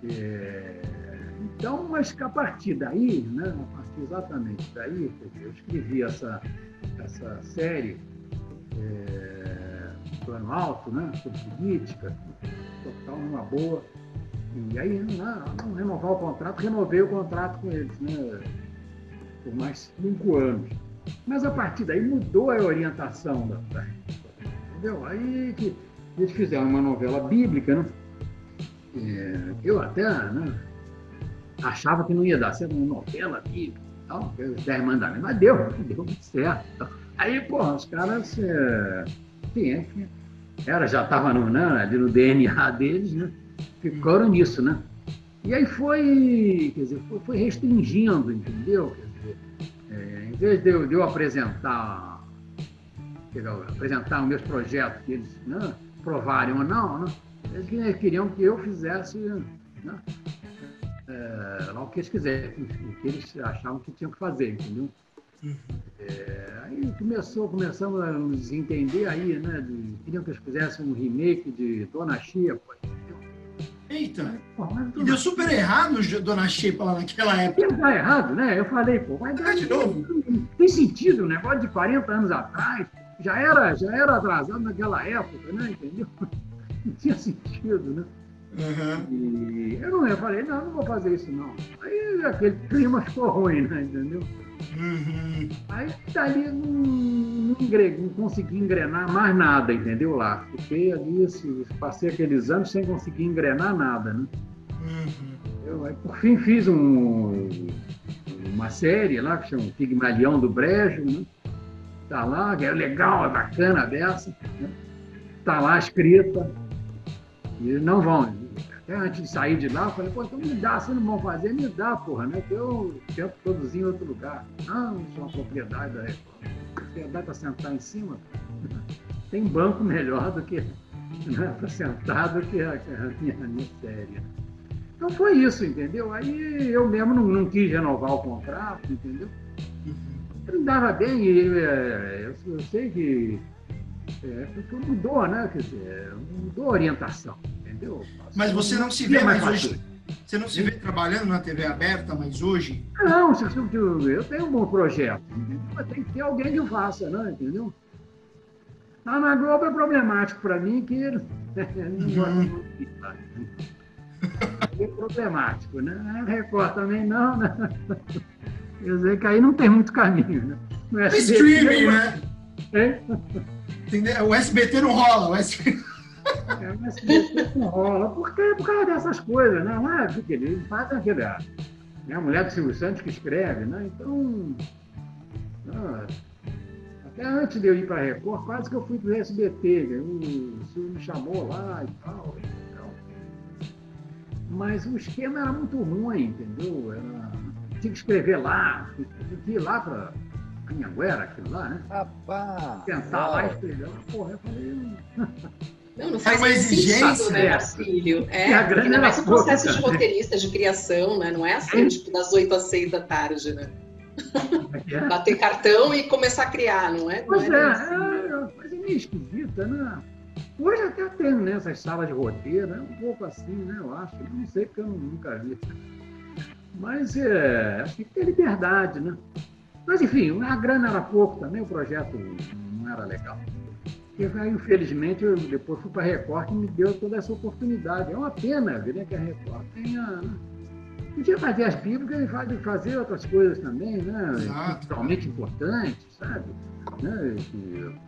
É, então, mas que a partir daí, né, a partir exatamente daí, eu escrevi essa, essa série, é, Plano Alto, né, sobre política, total, numa boa. E aí, não, renovar o contrato, renovei o contrato com eles, né, por mais cinco anos. Mas a partir daí mudou a orientação da, entendeu? Aí que eles fizeram uma novela bíblica, né? É, eu até né, achava que não ia dar certo uma novela bíblica, tal, os Dez Mandamentos, mas deu, deu muito certo. Aí, porra, os caras, é, enfim, era, já estava no, né, ali no DNA deles, né? Ficaram nisso, né? E aí foi, quer dizer, foi, restringindo, entendeu? Quer dizer, é, em vez de eu, de eu apresentar, dizer, apresentar os meus projetos, que eles né, provarem ou não, né? Eles queriam que eu fizesse né, é, lá o que eles quisessem, o que eles achavam que tinham que fazer, entendeu? É, aí começou, começamos a nos entender aí, né? De, queriam que eles fizessem um remake de Dona Chia, entendeu? Eita! Pô, deu super errado, Dona Xepa, lá naquela época. Não dá errado, né? Eu falei, pô, vai dar de novo. Tem sentido, um negócio de 40 anos atrás, já era, já era atrasado naquela época, né? Entendeu? *laughs* Não tinha sentido, né? Uhum. E eu não eu falei, não, não vou fazer isso não. Aí aquele clima ficou ruim, né? Entendeu? Uhum. Aí dali não, não, consegui engrenar mais nada, entendeu? Lá. Fiquei ali, assim, passei aqueles anos sem conseguir engrenar nada, né? Uhum. Eu, aí, por fim, fiz um, uma série lá que chama Pigmalião do Brejo, né? Tá lá, é legal, é bacana a dessa. Né? está lá escrita. E não vão. Até antes de sair de lá, eu falei, pô, então me dá, se não vão fazer, me dá, porra, né? Que eu tento produzir em outro lugar. Não, isso é uma propriedade da Record. Propriedade para sentar em cima. *laughs* Tem banco melhor do que né, para sentar do que a, minha, minha série. Então foi isso, entendeu? Aí eu mesmo não, não quis renovar o contrato, entendeu? Ele dava bem, e é, eu, eu sei que é, mudou, né? Quer dizer, mudou a orientação, entendeu? Mas você não se vê mais hoje. Você não se vê trabalhando na TV aberta, mas hoje? Não, eu tenho um bom projeto, mas tem que ter alguém que faça, né? Entendeu? Ah, na Globo é problemático para mim que *laughs* não *laughs* muito É problemático, né? A Record também não, né? *laughs* Quer dizer que aí não tem muito caminho, né? No SBT, streaming, né? É? O SBT não rola, o SBT... É, o SBT não rola, porque por causa dessas coisas, né? Não é porque ele faz aquele. É a mulher do Silvio Santos que escreve, né? Então. Ah, até antes de eu ir para a Record, quase que eu fui para o SBT. Né? O Silvio me chamou lá e tal. Mas o esquema era muito ruim, entendeu? Era tinha que escrever lá, tinha que ir lá para Anhanguera, aquilo lá, né? Rapaz! Tentar lá e escrever. Porra, eu falei. *laughs* Não, não faz é mais sentido, né, Marcílio? É, ainda mais um processo de roteirista, de criação, né? Não é assim, tipo, das 8 às 6 da tarde, né? É, é? Bater cartão e começar a criar, não é? Pois não é, é, é, mas é meio esquisita, né? Hoje até tem né, essas salas de roteiro, é um pouco assim, né? Eu acho. Não sei porque eu nunca vi. Mas é, acho que tem liberdade, né? Mas enfim, a grana era pouco também, o projeto não era legal. E aí, infelizmente, eu depois fui para a Record e me deu toda essa oportunidade. É uma pena ver né, que a Record tenha. Né? Podia fazer as bíblicas e fazer outras coisas também, né? Totalmente importantes, sabe? Né?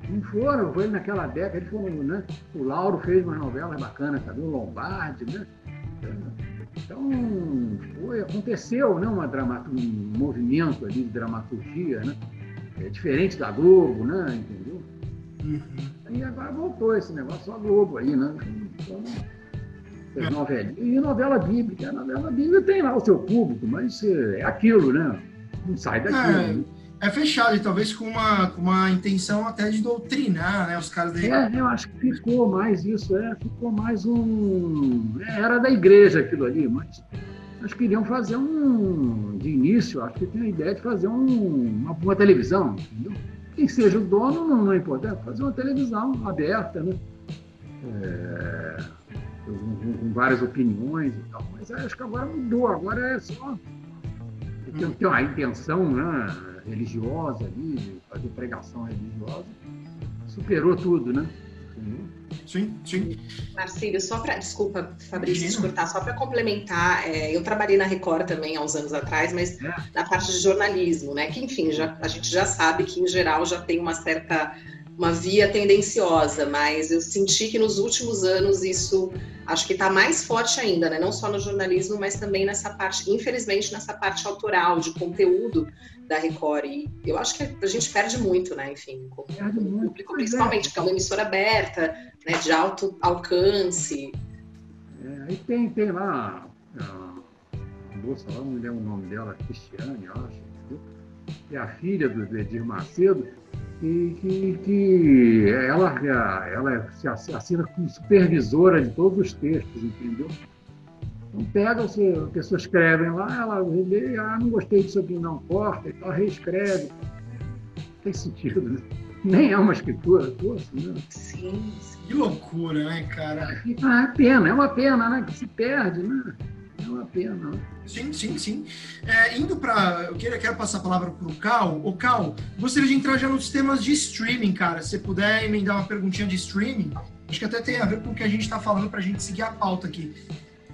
não foram, foi naquela década, eles foram, né? O Lauro fez umas novelas bacanas também, o Lombardi, né? Então, foi, aconteceu né, uma um movimento ali de dramaturgia, né? É diferente da Globo, né? Entendeu? Uhum. E agora voltou esse negócio, só Globo aí, né? Então, é. novelinhas. E novela bíblica. A novela bíblica tem lá o seu público, mas é aquilo, né? Não sai daquilo. É. Né? é fechado, e talvez com uma, com uma intenção até de doutrinar, né? Os caras da É, eu acho que ficou mais isso, é, ficou mais um. É, era da igreja aquilo ali, mas nós queriam fazer um. De início, acho que tem a ideia de fazer um, uma, uma televisão, entendeu? Quem seja o dono não, não é importante, fazer uma televisão aberta, né? É, com, com, várias opiniões e tal. Mas acho que agora mudou, agora é só. Tem, tem uma intenção, né? religiosa ali, fazer pregação religiosa, superou tudo, né? Sim, sim. Marcílio, só para. Desculpa, Fabrício, te cortar, só para complementar, é, eu trabalhei na Record também há uns anos atrás, mas é. na parte de jornalismo, né? Que, enfim, já, a gente já sabe que, em geral, já tem uma certa uma via tendenciosa, mas eu senti que nos últimos anos isso acho que está mais forte ainda, né? Não só no jornalismo, mas também nessa parte, infelizmente, nessa parte autoral, de conteúdo da Record. E eu acho que a gente perde muito, né? Enfim, com, o público, principalmente, que é uma emissora aberta, né? de alto alcance. É, aí tem, tem lá a moça lá, não lembro o nome dela, Cristiane, eu acho, que é a filha do Edir Macedo que, que, que ela, ela se assina como supervisora de todos os textos, entendeu? Então pega, você, a pessoa escreve lá, ela lê, ah, não gostei disso aqui, não corta, então reescreve. Não tem sentido, né? Nem é uma escritura, poxa, né? Sim, sim. Que loucura, né, cara? Ah, é pena, é uma pena, né? Que se perde, né? É uma pena. Sim, sim, sim. É, indo para. Eu quero, quero passar a palavra para o Cal. O Cal, gostaria de entrar já nos temas de streaming, cara. Se puder emendar uma perguntinha de streaming, acho que até tem a ver com o que a gente está falando para a gente seguir a pauta aqui.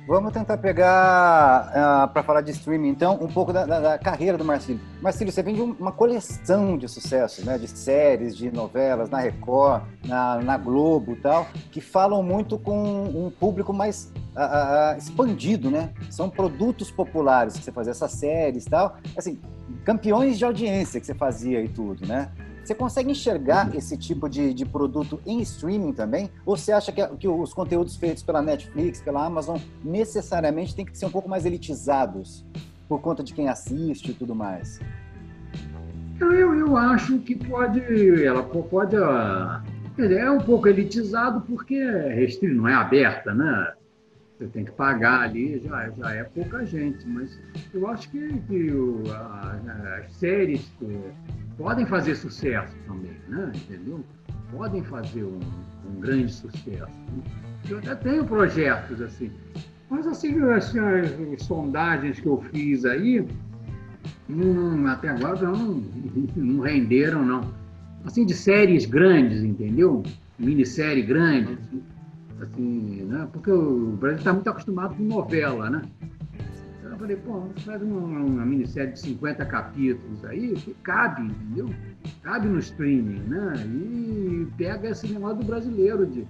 Vamos tentar pegar, uh, ah, para falar de streaming, então, um pouco da, da, da, carreira do Marcílio. Marcílio, você vem de uma coleção de sucessos, né? De séries, de novelas, na Record, na, na Globo e tal, que falam muito com um público mais uh, uh, expandido, né? São produtos populares que você fazia, essas séries e tal. Assim, campeões de audiência que você fazia e tudo, né? Você consegue enxergar esse tipo de, de produto em streaming também? Ou você acha que, que os conteúdos feitos pela Netflix, pela Amazon, necessariamente têm que ser um pouco mais elitizados por conta de quem assiste e tudo mais? Eu, eu, acho que pode, ela pode, ah, quer dizer, é um pouco elitizado porque é restrito, não é aberta, né? Você tem que pagar ali, já, já é pouca gente, mas eu acho que, que o, a, as séries eh, podem fazer sucesso também, né? Entendeu? Podem fazer um, um grande sucesso. Eu até tenho projetos assim, mas assim, as, as, sondagens que eu fiz aí, até agora não, *laughs* não renderam, não. Assim, de séries grandes, entendeu? Minissérie grande, assim, assim né? Porque o Brasil está muito acostumado com novela, né? Eu falei, pô, faz uma, uma minissérie de 50 capítulos aí, que cabe, entendeu? Cabe no streaming, né? E pega esse negócio do brasileiro de,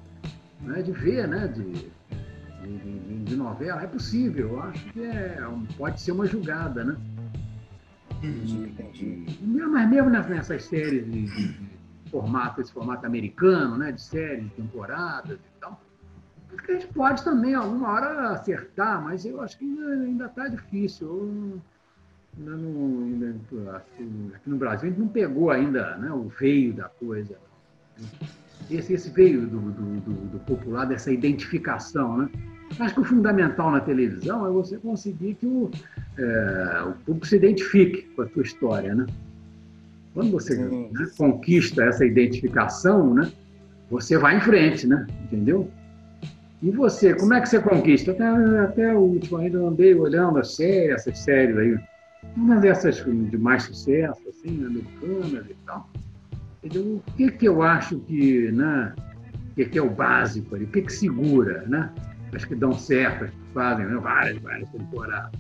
né? de ver, né? De, de, de, de novela. É possível, eu acho que é, pode ser uma julgada, né? Entendi, entendi. Mas mesmo nessas séries de, de, de, formato, esse formato americano, né? De séries, de temporadas acho que a gente pode também alguma hora acertar, mas eu acho que ainda está difícil. Eu, ainda não, ainda, aqui no Brasil a gente não pegou ainda né, o veio da coisa. Esse, esse veio do, do, do, do popular, dessa identificação, né? Acho que o fundamental na televisão é você conseguir que o, é, o público se identifique com a sua história, né? Quando você né, conquista essa identificação, né, você vai em frente, né? Entendeu? E você, como é que você conquista? Até, até o último ainda andei olhando as séries, essas séries aí, uma dessas de mais sucesso, assim, americanas e tal. Entendeu? O que que eu acho que, né, que, que é o básico ali? O que que segura, né? as que dão certo, as que fazem né, várias, várias temporadas.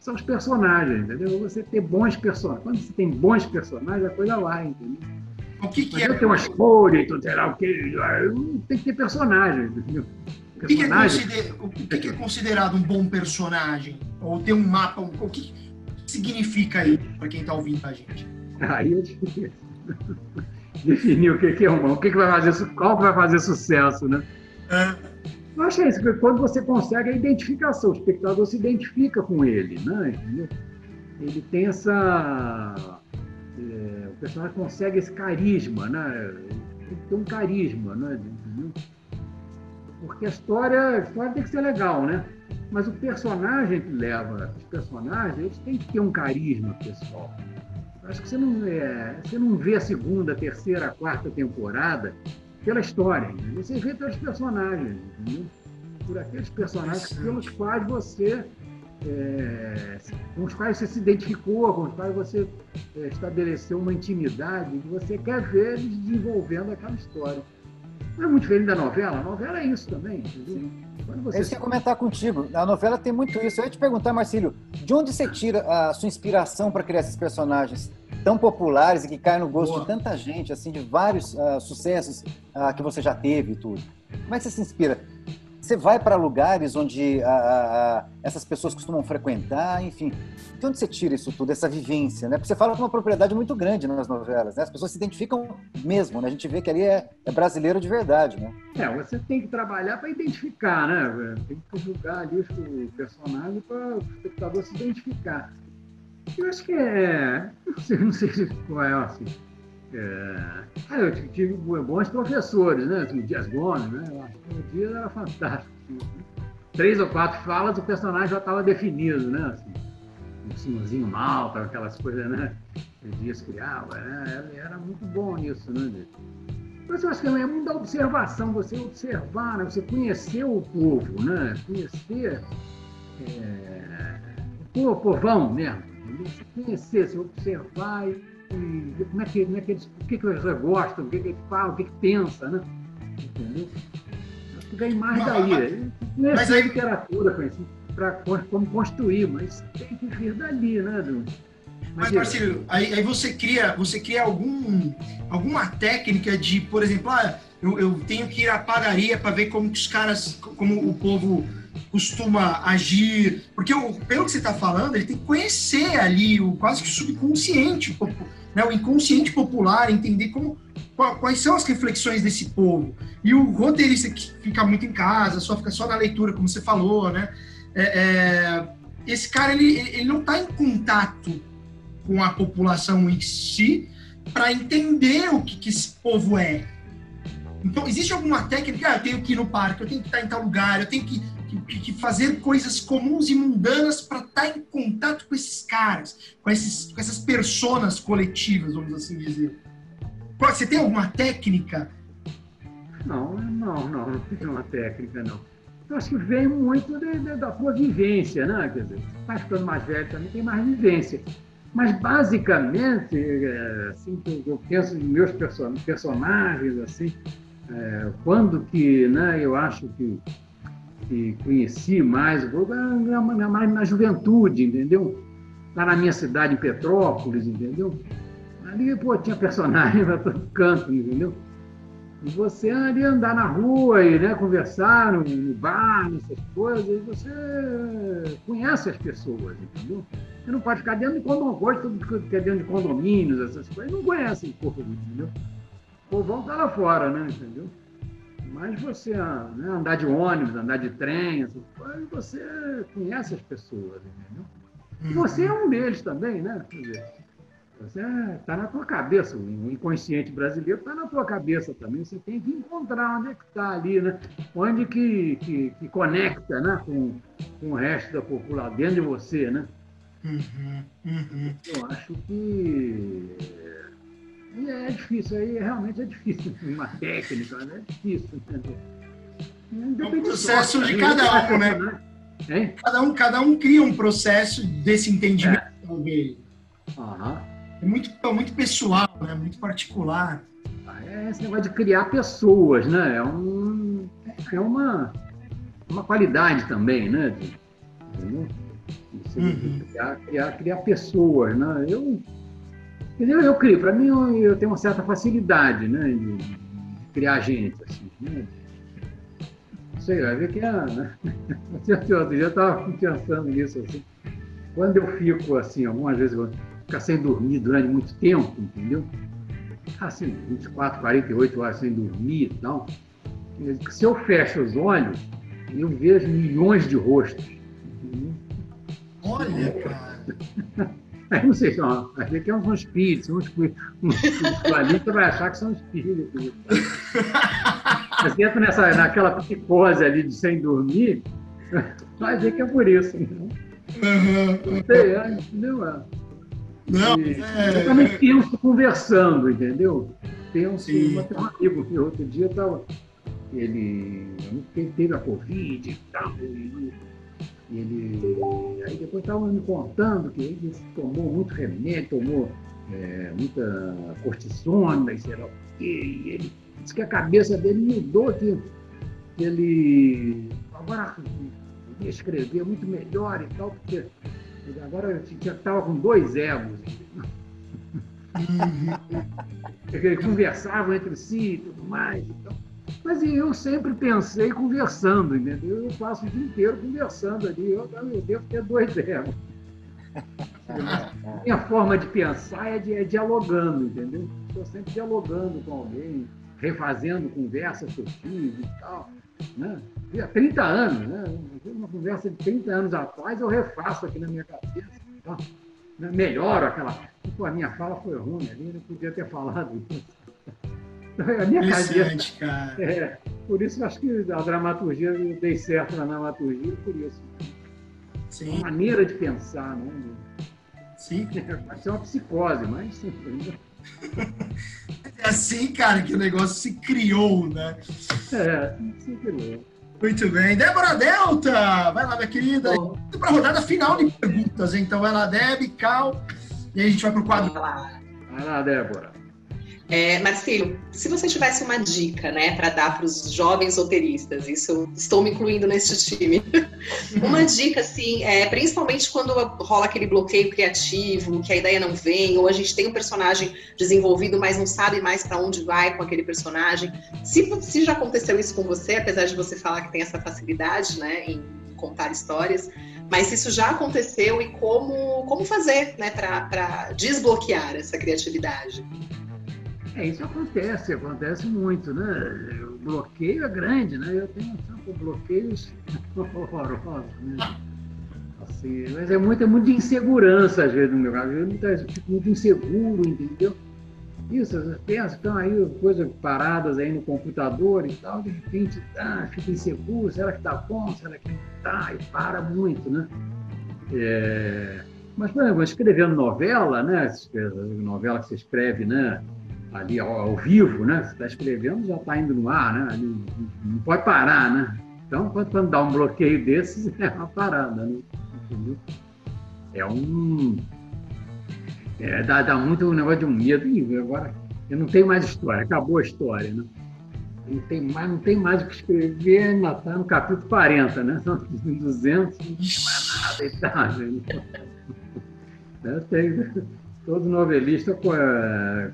São os personagens, entendeu? Você ter bons personagens. Quando você tem bons personagens, a coisa vai, entendeu? O que, que Mas é? eu tenho uma escolha e tudo, será o que? Tem que ter personagens, entendeu? O que, que, é consider... o que, que é considerado um bom personagem? Ou ter um mapa? O que significa aí para quem está ouvindo a gente? Aí é difícil. *laughs* Definir o que é um o que, vai fazer, qual vai fazer sucesso, né? É. Eu acho isso, porque quando você consegue a identificação, o espectador se identifica com ele, né? Entendeu? Ele tem essa. É, o personagem consegue esse carisma, né? Tem que ter um carisma, né? Entendeu? Porque a história, a história tem que ser legal, né? Mas o personagem que leva, os personagens, eles têm que ter um carisma pessoal. Acho que você não, é, você não vê a segunda, a terceira, a quarta temporada pela história, entendeu? você vê pelos personagens, por aqueles personagens pelos quais você é, com os quais você se identificou, com os quais você é, estabeleceu uma intimidade, que você quer ver eles desenvolvendo aquela história. Não é muito diferente da novela? A novela é isso também, entendeu? Você... Isso que eu ia comentar contigo. A novela tem muito isso. Eu ia te perguntar, Marcílio, de onde você tira a sua inspiração para criar esses personagens? tão populares e que caem no gosto Boa. de tanta gente, assim, de vários uh, sucessos uh, que você já teve e tudo. Como é que você se inspira? Você vai para lugares onde uh, essas pessoas costumam frequentar, enfim. De onde você tira isso tudo, essa vivência, né? Porque você fala com uma propriedade muito grande nas novelas, né? As pessoas se identificam mesmo, né? A gente vê que ali é, é brasileiro de verdade, né? É, você tem que trabalhar para identificar, né? Tem que julgar ali o personagem para o espectador se identificar. Eu acho que é. *laughs* Não sei, não sei qual é assim. É, ah, eu tive bons professores, né? O Dias Gomes, né? Que o Dias era fantástico. Três ou quatro falas, o personagem já estava definido, né? Assim, um senhorzinho mal, aquelas coisas, né? O Dias criava, né? Ele era muito bom nisso, né? Mas eu acho que é muito da observação, você observar, né? você conhecer o povo, né? Conhecer é, o povão mesmo se conhecer, se observar e, e como é que, como é que eles, o que, que eles gostam, o que, que eles falam, o que, que pensa, né? Entendeu? Vem mais daí. Conhecer mas aí... literatura, conhecer, para como construir, mas tem que vir dali, né, Du? Mas, Marcelo, aí, aí, você cria, você cria algum, alguma técnica de, por exemplo, ah, eu, eu tenho que ir à padaria para ver como os caras, como o povo costuma agir? Porque o, pelo que você está falando, ele tem que conhecer ali o quase que subconsciente, né, o inconsciente popular, entender como quais são as reflexões desse povo. E o roteirista que fica muito em casa, só fica só na leitura, como você falou, né? É, é, esse cara ele, ele não está em contato com a população em si para entender o que, que esse povo é. Então, existe alguma técnica? Ah, eu tenho que ir no parque, eu tenho que estar em tal lugar, eu tenho que, que, fazer coisas comuns e mundanas para estar em contato com esses caras, com, esses, com essas personas coletivas, vamos assim dizer. Você tem alguma técnica? Não, não, não, não tem uma técnica, não. Eu acho que vem muito de, de, da tua vivência, né? Quer dizer, vai ficando mais velho também, tem mais vivência. Mas, basicamente, é, assim, eu penso nos meus personagens, assim, é, quando que né, eu acho que, que conheci mais o mais na juventude, entendeu? Lá na minha cidade, em Petrópolis, entendeu? Ali, pô, tinha personagem para todo canto, entendeu? E você ali andar na rua e né, conversar no, no bar, nessas coisas, e você conhece as pessoas, entendeu? Você não pode ficar dentro de condomínio, tudo que é dentro de condomínios, essas coisas, não conhece o corpo, entendeu? O povão está lá fora, né, entendeu? Mas você né, andar de ônibus, andar de trem, essas coisas, você conhece as pessoas, entendeu? E você é um deles também, né? Quer dizer, você está na tua cabeça, o inconsciente brasileiro está na tua cabeça também. Você tem que encontrar onde é que está ali, né? Onde que, que, que, conecta né? com, com o resto da população, dentro de você, né? Uhum, uhum. Eu acho que é difícil, aí realmente é difícil. *laughs* Uma técnica, né? É difícil, entendeu? É um processo de cada um, né? Hein? Cada um, cada um cria um processo desse entendimento é. Uhum. É muito, é muito pessoal, né? Muito particular. Ah, é esse negócio de criar pessoas, né? É, um, é uma, uma qualidade também, né? Entendeu? Uhum. Criar, criar, criar pessoas, né? Eu, entendeu? eu crio, para mim eu, eu, tenho uma certa facilidade, né? De, de criar gente, assim, né? Sei lá, ver que é, né? *laughs* Outro dia eu estava pensando nisso, assim. Quando eu fico, assim, algumas vezes, eu ficar sem dormir durante muito tempo, entendeu? Assim, 24, 48 horas sem dormir e tal. Se eu fecho os olhos, eu vejo milhões de rostos. Olha, cara. *laughs* *laughs* Aí não sei, não, às vezes são espíritos, uns, uns espiritualistas vai achar que são espíritos. *laughs* Mas entra nessa, naquela psicose ali de sem dormir, *laughs* vai ver que é por isso. Né? Uhum. Não sei, é, entendeu? Não, e, é... Eu também penso conversando, entendeu? Penso, tem um amigo que outro dia tava, ele, ele teve a Covid e tal, e, ele, aí depois estava me contando que ele tomou muito remédio, tomou é, muita cortisona e sei lá o quê, e ele disse que a cabeça dele mudou, que ele agora ia escrever muito melhor e tal, porque Agora eu estava com dois egos. *laughs* Eles conversavam entre si e tudo mais. Então. Mas eu sempre pensei conversando, entendeu? Eu passo o dia inteiro conversando ali. Eu, eu devo ter dois egos. Minha forma de pensar é, de, é dialogando, entendeu? Estou sempre dialogando com alguém, refazendo conversas que eu tive e tal. Né? Há 30 anos, né? uma conversa de 30 anos atrás, eu refaço aqui na minha cabeça. Tá? Melhoro aquela. Pô, a minha fala foi ruim ali, não podia ter falado isso. *laughs* A minha cabeça. cara. É, por isso eu acho que a dramaturgia, eu dei certo na dramaturgia, por isso. Sim. Uma maneira de pensar, né? Sim. *laughs* Pode ser uma psicose, mas. É assim, cara, que o negócio se criou, né? É, se criou. Muito bem. Débora Delta, vai lá, minha querida. Para a rodada final de perguntas. Então, vai lá, Deb, Cal. E aí a gente vai para o quadro. Vai lá. Vai lá, Débora. É, Marcelo, se você tivesse uma dica, né, para dar para os jovens roteiristas, isso estou me incluindo nesse time. *laughs* uma dica, assim, é, principalmente quando rola aquele bloqueio criativo, que a ideia não vem, ou a gente tem um personagem desenvolvido, mas não sabe mais para onde vai com aquele personagem. Se, se já aconteceu isso com você, apesar de você falar que tem essa facilidade, né, em contar histórias, mas isso já aconteceu e como, como fazer né, para desbloquear essa criatividade? É, isso acontece, acontece muito, né? O bloqueio é grande, né? Eu tenho assim, bloqueios *laughs* horrorosos, né? Assim, mas é muito, é muito de insegurança, às vezes, no meu caso. Eu fico muito inseguro, entendeu? Isso, pensa, estão aí coisas paradas aí no computador e tal, de repente ah, fica inseguro, será que está bom, será que não está, e para muito, né? É... Mas, por exemplo, escrevendo novela, né? Novela que você escreve, né? Ali ao, ao vivo, né? Você está escrevendo, já está indo no ar, né? Ali, não pode parar, né? Então, quando, dá um bloqueio desses, *laughs* é uma parada, né? Entendeu? É um é, dá, dá muito um negócio de um medo. Ih, agora eu não tenho mais história, acabou a história, né? Não tem mais, não tem mais o que escrever, ainda está no capítulo 40, né? São 200, não tem mais nada e tal. Né? É, tem, todo novelista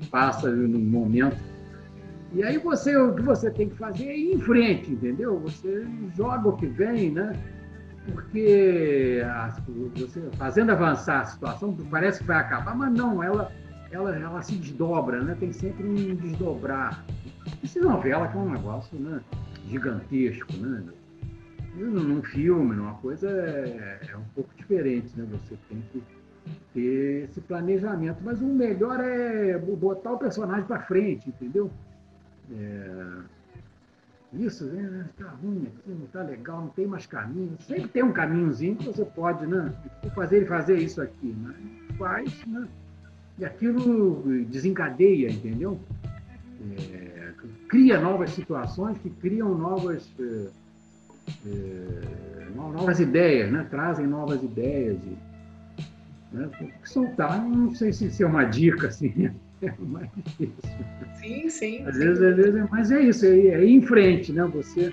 passa num momento. E aí você, o que você tem que fazer é ir em frente, entendeu? Você joga o que vem, né? porque a, você, fazendo avançar a situação, parece que vai acabar, mas não, ela, ela, ela se desdobra, né? tem sempre um desdobrar. Esse novela que é um negócio né, gigantesco, né? Num filme, numa coisa, é, é um pouco diferente, né? Você tem que ter esse planejamento. Mas o melhor é botar o personagem para frente, entendeu? É, isso, né? Está ruim aqui, não está legal, não tem mais caminho. Sempre tem um caminhozinho que você pode, né? Fazer e fazer isso aqui, né? Faz, né? E aquilo desencadeia, entendeu? É, cria novas situações que criam novas, é, é, novas ideias, né? Trazem novas ideias. E, né? Soltar, não sei se é uma dica, assim, *laughs* é mais difícil. Sim, sim. Às sim. vezes, às vezes, mas é isso, é, é ir em frente, né? Você,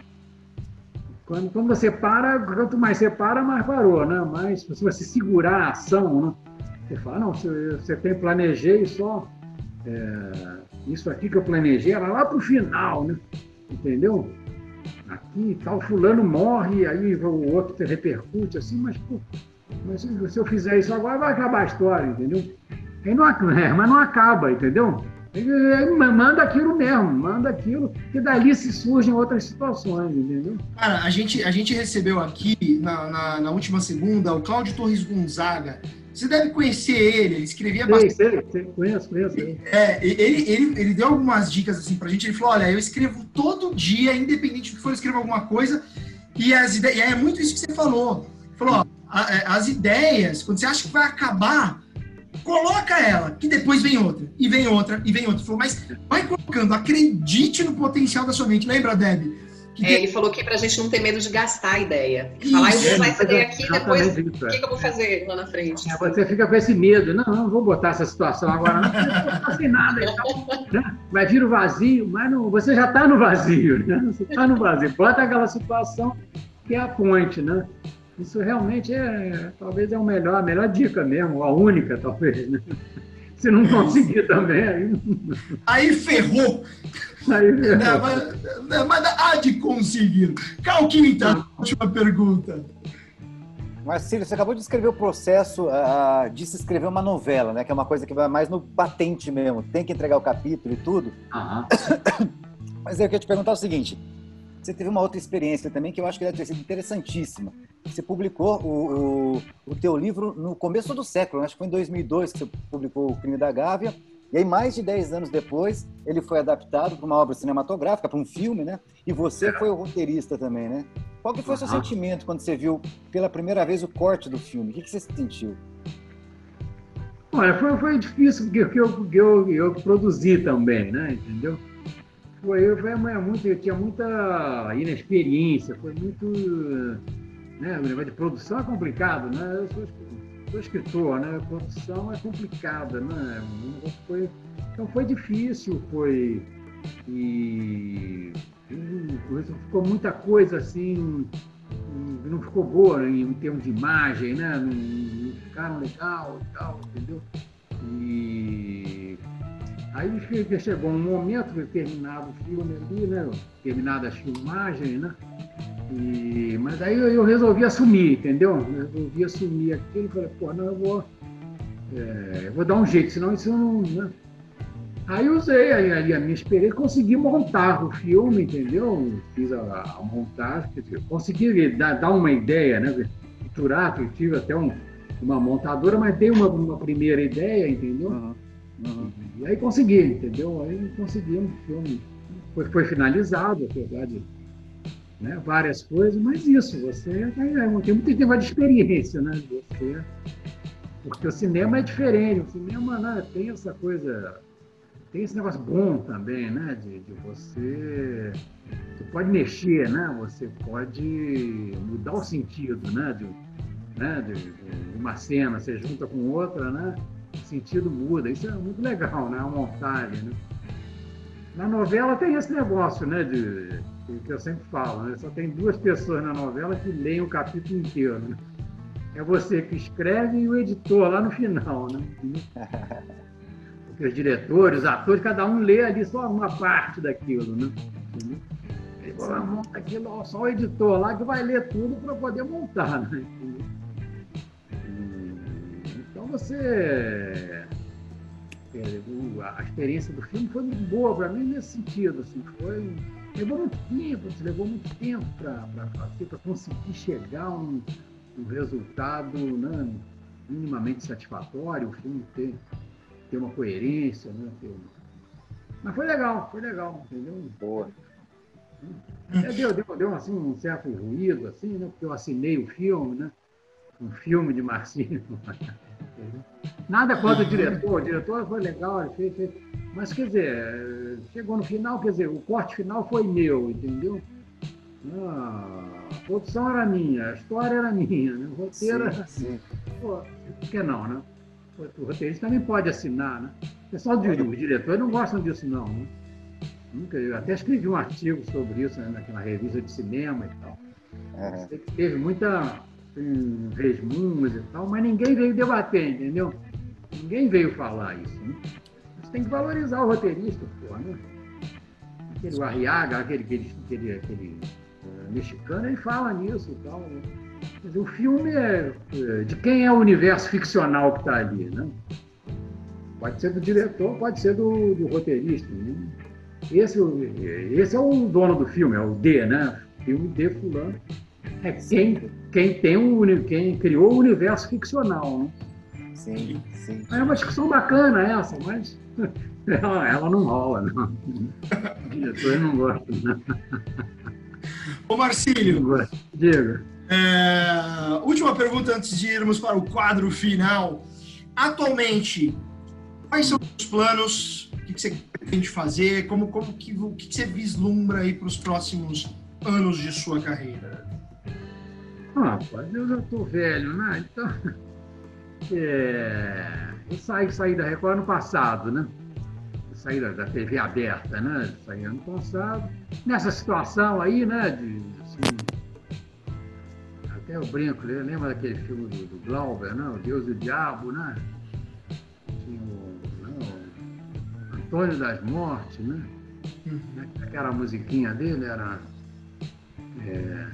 quando, quando você para, quanto mais você para, mais parou, né? Mas se você segurar a ação, né? Você fala, não, você, você tem planejei só é, isso aqui que eu planejei era lá para o final, né? Entendeu? Aqui tal, fulano morre, aí o outro repercute assim, mas, pô, mas se eu fizer isso agora, vai acabar a história, entendeu? Aí não, é, mas não acaba, entendeu? Manda aquilo mesmo, manda aquilo, que dali se surgem outras situações, entendeu? Cara, a gente, a gente recebeu aqui na, na, na última segunda o Cláudio Torres Gonzaga. Você deve conhecer ele, ele escrevia sei, bastante. Sei, sei, conheço, conheço. É, ele, ele, ele deu algumas dicas assim pra gente. Ele falou: olha, eu escrevo todo dia, independente do que for, eu escrevo alguma coisa. E, as ideias, e é muito isso que você falou. Ele falou: ó, as ideias, quando você acha que vai acabar, coloca ela, que depois vem outra, e vem outra, e vem outra. Falou, mas vai colocando, acredite no potencial da sua mente. Lembra, Deb? É, ele falou que para a gente não ter medo de gastar a ideia. Falar, eu vou usar essa ideia aqui, depois o que, que, eu vou fazer lá na frente? É, você fica com esse medo. Não, não vou botar essa situação agora, não, não fazer nada. Então? Vai vir o vazio, mas não, você já está no vazio, né? Você está no vazio. Bota aquela situação que é a ponte, né? Isso realmente é, talvez é o melhor, a melhor dica mesmo, a única, talvez. Né? Se não conseguir também, aí. Aí ferrou! Aí ferrou. Não, mas, mas há de conseguir. Calquinta, última pergunta. Marcílio, você acabou de escrever o processo uh, de se escrever uma novela, né? Que é uma coisa que vai mais no patente mesmo. Tem que entregar o capítulo e tudo. Uhum. Mas eu queria te perguntar o seguinte: você teve uma outra experiência também que eu acho que deve ter sido interessantíssima. Você publicou o, o, o teu livro no começo do século, acho que foi em 2002 que você publicou O Crime da Gávea, e aí mais de 10 anos depois ele foi adaptado para uma obra cinematográfica, para um filme, né? E você foi o roteirista também, né? Qual que foi o seu sentimento quando você viu pela primeira vez o corte do filme? O que, que você sentiu? Olha, foi, foi difícil porque eu, eu, eu produzi também, né? Entendeu? Foi, foi muito, eu tinha muita inexperiência, foi muito. Né, o de produção é complicado, né? Eu sou, sou escritor, né? Produção é complicada, né? Foi, então foi difícil, foi. E, ficou muita coisa assim, não ficou boa em termos de imagem, né? Não, não ficaram legal e tal, entendeu? E Aí chegou um momento, determinado filme ali, né? Terminada as filmagens, né? E, mas aí eu, eu resolvi assumir, entendeu? Eu resolvi assumir aquilo. Falei, pô, não, eu vou, é, eu vou dar um jeito, senão isso não. Né? Aí usei aí, a minha experiência, consegui montar o filme, entendeu? Fiz a, a montagem, dizer, consegui dar, dar uma ideia, né? Eu tive até um, uma montadora, mas dei uma, uma primeira ideia, entendeu? Uhum. Uhum. E aí consegui, entendeu? Aí consegui um filme. Foi, foi finalizado, na verdade, né? várias coisas, mas isso, você tem, tem muito tempo de experiência, né? Você, porque o cinema é diferente, o cinema né, tem essa coisa, tem esse negócio bom também, né? De, de você, você pode mexer, né? Você pode mudar o sentido, né? De, né? de, de uma cena, você junta com outra, né? o sentido muda. Isso é muito legal, né? A montagem, né? Na novela tem esse negócio, né? De, que eu sempre falo, né? Só tem duas pessoas na novela que leem o capítulo inteiro, né? É você que escreve e o editor lá no final, né? *laughs* Porque os diretores, os atores, cada um lê ali só uma parte daquilo, né? Ele monta aquilo, só o editor lá que vai ler tudo para poder montar, né? você. É, a experiência do filme foi muito boa para mim nesse sentido. Assim, foi, levou muito tempo, levou muito tempo para fazer, para conseguir chegar a um, um resultado né, minimamente satisfatório, o filme ter, ter uma coerência, né, ter Mas foi legal, foi legal, entendeu? Boa. É, deu, deu, deu assim, um certo ruído, assim, né? Porque eu assinei o filme, né? Um filme de Marcinho. *laughs* Nada contra o diretor, o diretor foi legal, ele fez, fez, mas quer dizer, chegou no final, quer dizer, o corte final foi meu, entendeu? Ah, a produção era minha, a história era minha, né? o roteiro era. Sim. Pô, por que não, né? O roteirista também pode assinar, né? O pessoal do os diretores não gostam disso, não. Né? Nunca, eu até escrevi um artigo sobre isso né, naquela revista de cinema e tal. Uhum. Teve muita resmunhos e tal, mas ninguém veio debater, entendeu? Ninguém veio falar isso. Né? Você tem que valorizar o roteirista, pô, né? Aquele Arriaga, aquele, aquele, aquele, aquele uh, mexicano, ele fala nisso e tal. Né? Dizer, o filme é, é de quem é o universo ficcional que está ali, né? Pode ser do diretor, pode ser do, do roteirista. Né? Esse, esse é o dono do filme, é o D, né? Filme de fulano. É quem, quem, tem um, quem criou o universo ficcional, né? Sim, sim. É uma discussão bacana essa, mas ela, ela não rola, não. O diretor não gosta, não. Ô Marcílio, diga. É, última pergunta antes de irmos para o quadro final. Atualmente, quais são os planos? O que você pretende fazer? Como, como que, o que você vislumbra aí para os próximos anos de sua carreira? Ah, rapaz, eu já estou velho, né? Então, *laughs* é, eu saí, saí da Record ano passado, né? Eu saí da, da, TV aberta, né? Saí ano passado. Nessa situação aí, né? De, assim, até o brinco, né? lembra daquele filme do, do Glauber, né? O Deus e o Diabo, né? Tinha o, né? Antônio das Mortes, né? Uhum. Aquela musiquinha dele era. É,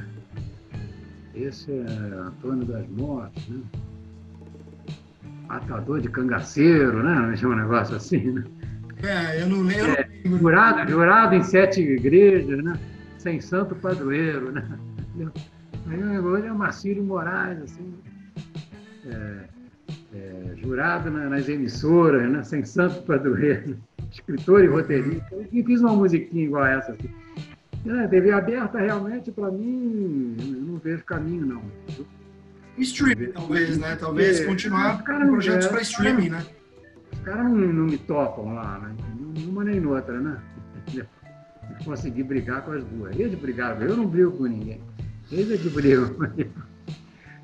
esse é Antônio das Mortes, né? Matador de cangaceiro, né? *laughs* Um negócio assim, né? É, eu não lembro. É, jurado, jurado em sete igrejas, né? Sem santo padroeiro, né? Aí hoje é Marcílio Moraes, assim, é, é, jurado na, nas emissoras, né? Sem santo padroeiro, *laughs* escritor e roteirista. E fiz uma musiquinha igual essa, assim. É, TV aberta, realmente, para mim, eu não vejo caminho, não. Streaming, talvez, né? Talvez é, continuar com projetos para streaming, né? Os caras não, não, me topam lá, né? Nenhuma nem noutra, né? Consegui brigar com as duas. Eles brigaram, eu não brigo com ninguém. Eles é que brigam.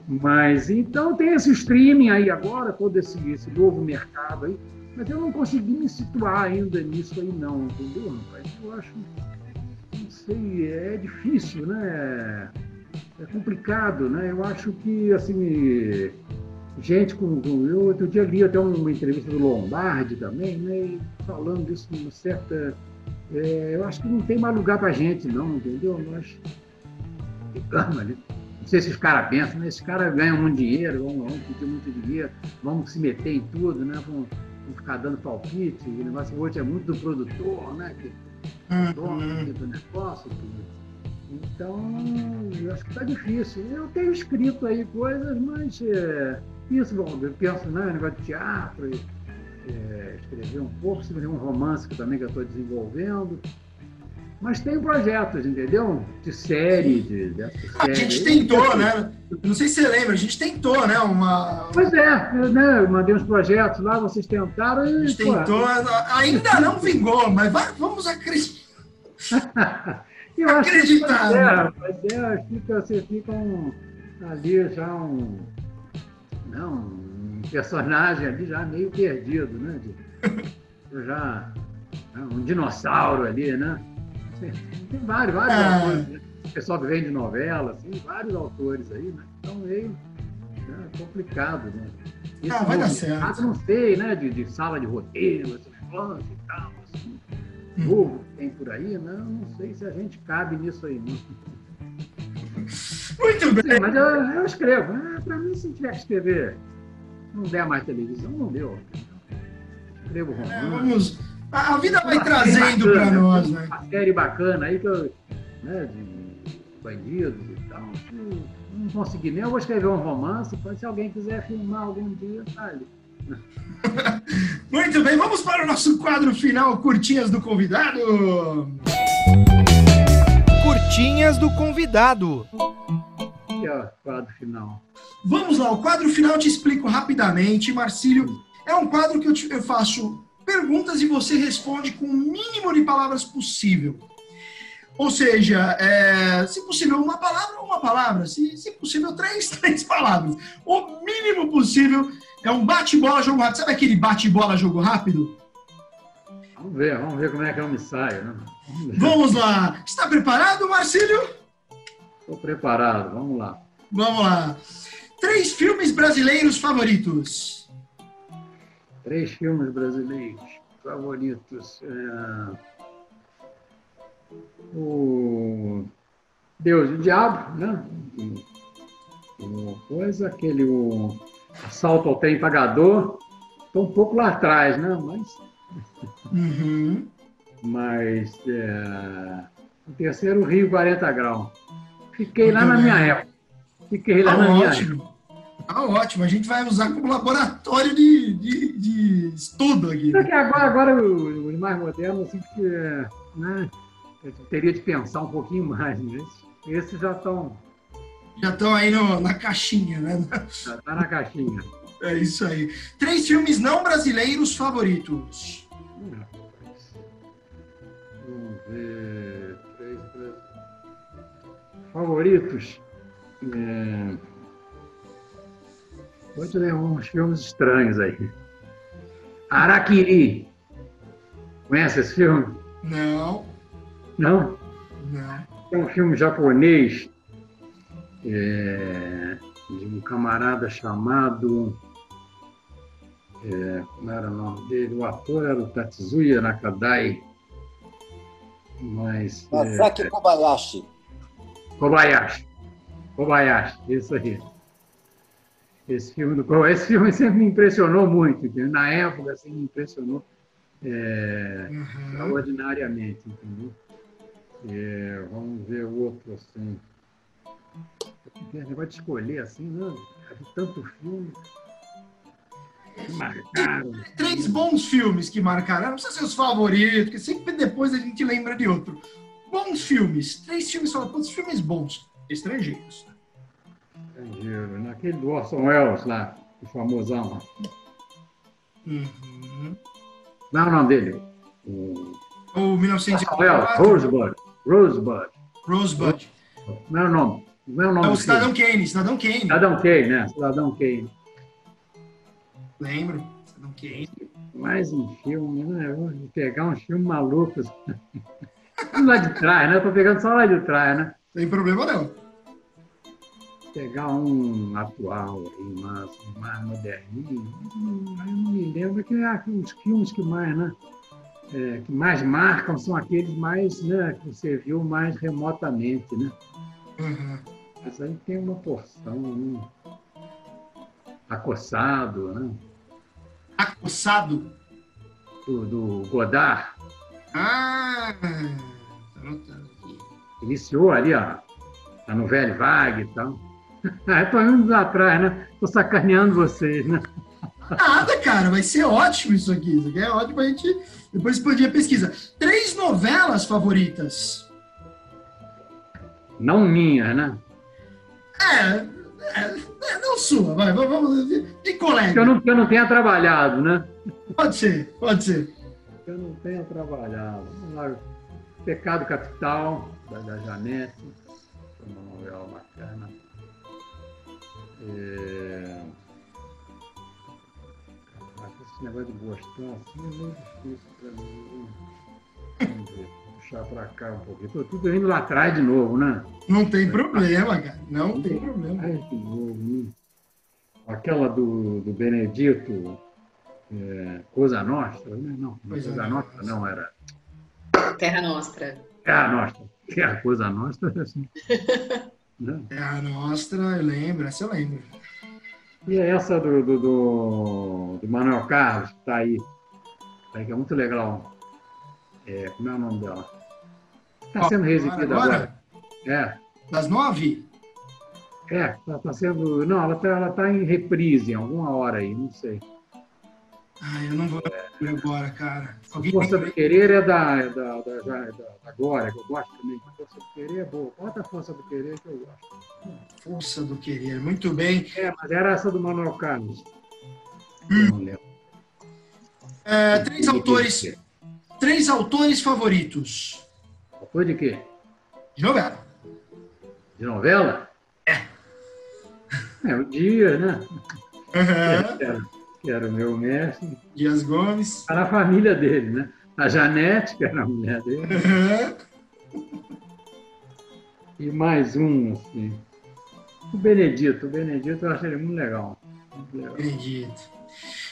Mas então tem esse streaming aí agora, todo esse, esse novo mercado aí. Mas eu não consegui me situar ainda nisso aí, não, entendeu, rapaz? Eu acho sei, é difícil, né? É complicado, né? Eu acho que, assim, gente com. Eu outro dia li até uma entrevista do Lombardi também, né? Falando disso uma certa. É, eu acho que não tem mais lugar para gente, não, entendeu? Nós, *laughs* ficamos ali. Não sei se os caras pensam, mas esses caras ganham muito dinheiro, vão, vão pedir muito dinheiro, vamos se meter em tudo, né? Vão, vão ficar dando palpite, o negócio hoje é muito do produtor, né? Que, Uhum. dono do negócio. tudo. Então, acho que está difícil. Eu tenho escrito aí coisas, mas é, isso, bom, eu penso, né, negócio de teatro, e, é, escrever um pouco, escrever um romance que também que eu estou desenvolvendo. Mas tem projetos, entendeu? De série, de, dessa A série gente tentou, né? Não sei se você lembra, a gente tentou, né? Uma. Pois é, eu, né, eu mandei uns projetos lá, vocês tentaram A e. gente pô, tentou, ainda não vingou, mas vai- vamos acreditar. *laughs* Eu acho que Acreditar, pois é, é, fica, você fica um, ali já um, não, um personagem ali já meio perdido, né? De, já né, um dinossauro ali, né? Tem vários, vários Ah. autores, né? O pessoal que vem de novela, assim, vários autores aí, né? Então meio né, complicado, né? Esse Ah, vai dar certo. Não sei, né? De, de sala de roteiro, esse negócio e tal, assim. Novo que tem por aí, não, não sei se a gente cabe nisso aí. Muito bem. Sim, mas eu, eu escrevo. Ah, para mim, se tiver que escrever, não der mais televisão, não deu. Escrevo romance. É, vamos. A vida vai Uma trazendo para nós, né? Uma série bacana aí que eu, né, de bandidos e tal. Não consegui nem, eu vou escrever um romance, se alguém quiser filmar algum dia, tá ali. *laughs* Muito bem, vamos para o nosso quadro final, curtinhas do convidado. Curtinhas do convidado. Que é o quadro final. Vamos lá, o quadro final eu te explico rapidamente, Marcílio. É um quadro que eu, te- eu faço perguntas e você responde com o mínimo de palavras possível. Ou seja, é, se possível, uma palavra, uma palavra. Se, se possível, três, *laughs* três palavras. O mínimo possível é um bate-bola, jogo rápido. Sabe aquele bate-bola, jogo rápido? Vamos ver, vamos ver como é que eu me saio. Né? Vamos. Vamos lá. Está preparado, Marcílio? Estou preparado, vamos lá. Vamos lá. Três filmes brasileiros favoritos. Três filmes brasileiros favoritos. É, O Deus e o Diabo, né? O coisa, aquele o Assalto ao Trem Pagador. Estou um pouco lá atrás, né? Mas, Uhum. mas é, o terceiro, Rio 40 Graus. Fiquei lá na bem. minha época. Fiquei lá Tá na minha época. ótimo. Tá ótimo. A gente vai usar como laboratório de, de, de estudo aqui. Só que agora, agora o- os mais modernos, assim, que, né, eu teria de pensar um pouquinho mais. Né? Esses- já estão Já estão aí no- na caixinha, né? já tá na caixinha. É isso aí. Três filmes não brasileiros favoritos. Vamos ver. Três, três. Favoritos. É... Vou te ler uns filmes estranhos aí. Araquiri. Conhece esse filme? Não, Não? não. Tem um filme japonês é, de um camarada chamado. É, como era o nome dele? O ator era o Tatsuya Nakadai. Mas. é, Masaki Kobayashi. Kobayashi. Kobayashi, isso aí. Esse filme, do, esse filme sempre me impressionou muito. entendeu? Na época, assim, me impressionou é, Uhum. extraordinariamente. Entendeu? É, vamos ver o outro assim. Negócio de escolher assim, não. Já vi tanto filme. que Marcaram. Três bons filmes que marcaram. Não precisa ser os favoritos, porque sempre depois a gente lembra de outro. Bons filmes. Três filmes favoritos. Filmes bons. Estrangeiros. Estrangeiro, Naquele do Orson Welles lá, o famosão. Uhum. Não é o nome dele? O O Orson Welles, 1904. Rosebud. Rosebud. Não é o nome. Não é o É nome. o do Cidadão filme. Kane. Cidadão Kane. Cidadão Kane, né? Cidadão Kane. Lembro. Cidadão Kane. Mais um filme, né? Vou pegar um filme maluco. lá de trás, né? Tô pegando só lá de trás, né? Sem problema não. Pegar um atual mais, mais moderninho. Hum, Eu não me lembro que é os filmes que mais, né? É, que mais marcam são aqueles mais, né, que você viu mais remotamente, né? Uhum. Mas aí tem uma porção um, acossado, né? Acossado? Do, do Godard. Ah, anotando aqui. Iniciou ali a, a novela Vague e tal. Ah, tô indo lá atrás, né? Tô sacaneando vocês, né? Nada, cara, vai ser ótimo isso aqui. Isso aqui é ótimo pra gente depois expandir a pesquisa. Três novelas favoritas. Não minhas, né? É, é, é, não sua, vai, vamos de, de colega. Que eu, não, que eu não tenha trabalhado, né? Pode ser, pode ser. Que eu não tenha trabalhado. Vamos lá. Pecado Capital, da, da Janete. Uma novela bacana. É... Esse negócio de gostar assim é meio difícil para mim. Vamos ver, puxar para cá um pouquinho. Estou tudo indo lá atrás de novo, né? Não tem problema, cara. Não tem problema. Ai, de novo, né? Aquela do, do Benedito, é, Cosa Nostra, né? Não, é. Cosa Nostra não era. Terra Nostra. Terra Nostra. Que a Cosa Nostra, assim. né? É a nossa, eu lembro, essa eu lembro. E é essa do, do, do, do Manuel Carlos, que está aí. Tá aí, que é muito legal. É, como é o nome dela? Está sendo reexibida agora? agora. É, Das nove? é, está tá sendo. Não, ela está ela tá em reprise em alguma hora aí, não sei. Ai, eu não vou lembrar agora, cara. Alguém Força do Querer é da, é da, da, da, da Glória, que eu gosto também. Força do Querer é boa. Bota a Força do Querer que eu gosto. Força do Querer, muito bem. É, mas era essa do Manuel Carlos. Hum. Não lembro. É, três autores, três autores favoritos Foi de quê? de novela. De novela? É. É, o Dia, né? Aham. Que era, que era o meu mestre. Dias Gomes. Está na família dele, né? A Janete, que era a mulher dele. E mais um, assim. O Benedito. O Benedito eu acho ele muito legal. Muito legal. Acredito.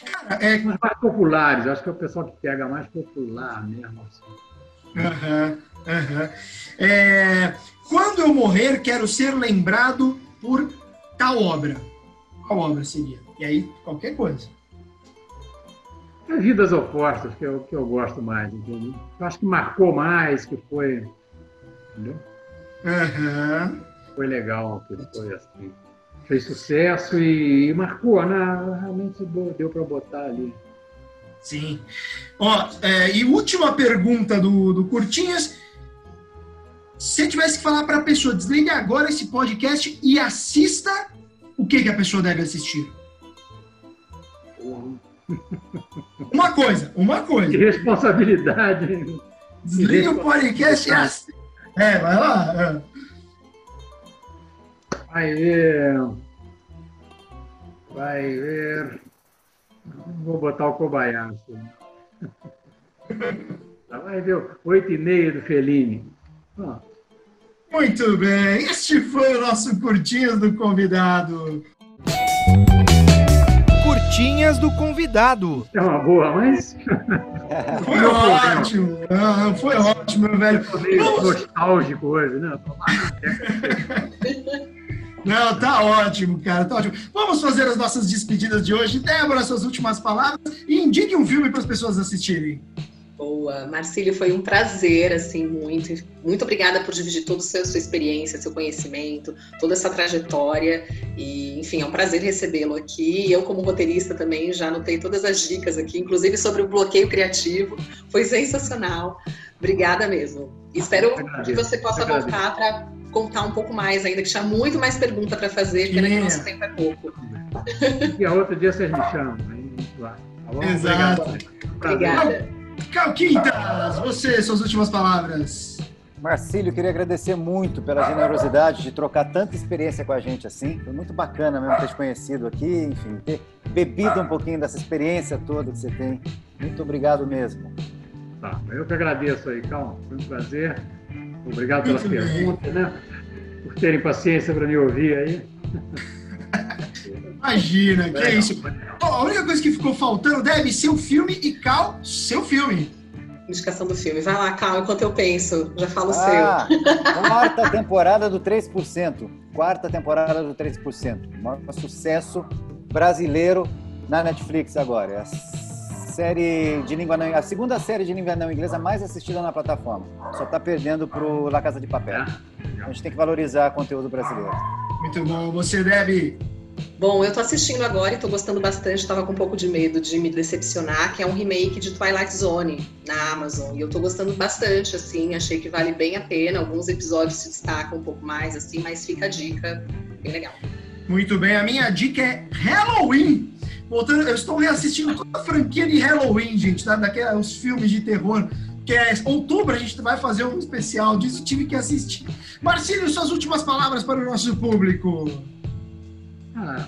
Cara, é, Os mais populares, acho que é o pessoal que pega mais popular mesmo. Assim. Aham, aham. É, quando eu morrer, quero ser lembrado por tal obra. Qual obra seria? E aí, qualquer coisa. É Vidas Opostas, que é o que eu gosto mais, entendeu? Eu acho que marcou mais, que foi. Entendeu? Aham. Foi legal, que foi assim. Fez sucesso e, e marcou, né? Realmente deu, para botar ali. Sim. Ó, é, e última pergunta do, do Curtinhas. Se tivesse que falar para a pessoa, desligue agora esse podcast e assista, o que, que a pessoa deve assistir? Uma coisa, uma Que coisa. responsabilidade. Desliga o podcast e assista. É, vai lá. é. Vai ver. Vai ver. Vou botar o Kobayashi. Vai ver oito e meia do Fellini. Ó, Muito bem, este foi o nosso Curtinhas do Convidado. Curtinhas do convidado. É uma boa, mas *laughs* Foi ótimo, ah, foi ótimo, meu velho. tô meio Vamos- nostálgico hoje, né? *laughs* Não, tá ótimo, cara, tá ótimo. Vamos fazer as nossas despedidas de hoje. Débora, suas últimas palavras e indique um filme para as pessoas assistirem. Boa, Marcílio, foi um prazer, assim, muito. Muito obrigada por dividir toda a sua sua experiência, seu conhecimento, toda essa trajetória. E, enfim, é um prazer recebê-lo aqui. Eu, como roteirista, também já anotei todas as dicas aqui, inclusive sobre o bloqueio criativo. Foi sensacional. Obrigada mesmo. Espero que você possa voltar para contar um pouco mais ainda, que tinha muito mais pergunta para fazer, pena que o nosso tempo é pouco. E a outro dia vocês me chamam. Aí, lá. Tá bom? Exato. Obrigada. Calquintas, você, suas últimas palavras. Marcílio, queria agradecer muito pela generosidade de trocar tanta experiência com a gente assim. Foi muito bacana mesmo ter te conhecido aqui, enfim, ter bebido um pouquinho dessa experiência toda que você tem. Muito obrigado mesmo. Tá, eu que agradeço aí, Calma. Foi um prazer. Obrigado pelas perguntas, né? Por terem paciência para me ouvir aí. Imagina, que é isso. a única coisa que ficou faltando deve ser o filme e Cal, seu filme. indicação do filme. Vai lá, calma, enquanto eu penso. Já falo o Ah, seu. quarta temporada do 3%. Quarta temporada do 3%. O maior sucesso brasileiro na Netflix agora. É a série de língua não, a segunda série de língua não inglesa mais assistida na plataforma. Só está perdendo pro La Casa de Papel. A gente tem que valorizar conteúdo brasileiro. Muito bom. Você, Debbie? Bom, eu tô assistindo agora e tô gostando bastante, tava com um pouco de medo de me decepcionar, que é um remake de Twilight Zone na Amazon. E eu tô gostando bastante, assim, achei que vale bem a pena. Alguns episódios se destacam um pouco mais, assim, mas fica a dica, bem legal. Muito bem, a minha dica é Halloween. Voltando, eu estou reassistindo toda a franquia de Halloween, gente, tá? Daqueles filmes de terror. Que é outubro, a gente vai fazer um especial disso, tive que assistir. Marcílio, suas últimas palavras para o nosso público. Ah,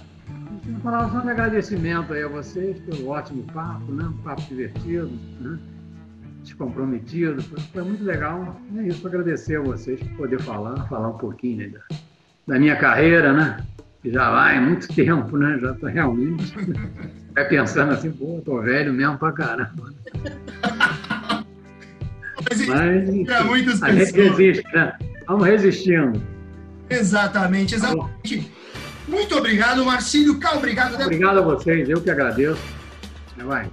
uma palavra só de agradecimento aí a vocês pelo ótimo papo, né? Um papo divertido, né? descomprometido. Foi, foi muito legal. É isso, agradecer a vocês por poder falar, falar um pouquinho né, da, da minha carreira, né? Que já vai muito tempo, né? Já tô realmente. Vai *laughs* pensando assim, pô, tô velho mesmo pra caramba. Mas, Mas enfim, para muitas a gente resiste, né? Vamos resistindo. Exatamente, exatamente. Muito obrigado, Marcílio. Cá, obrigado, Debbie. Obrigado a vocês, eu que agradeço. Vai.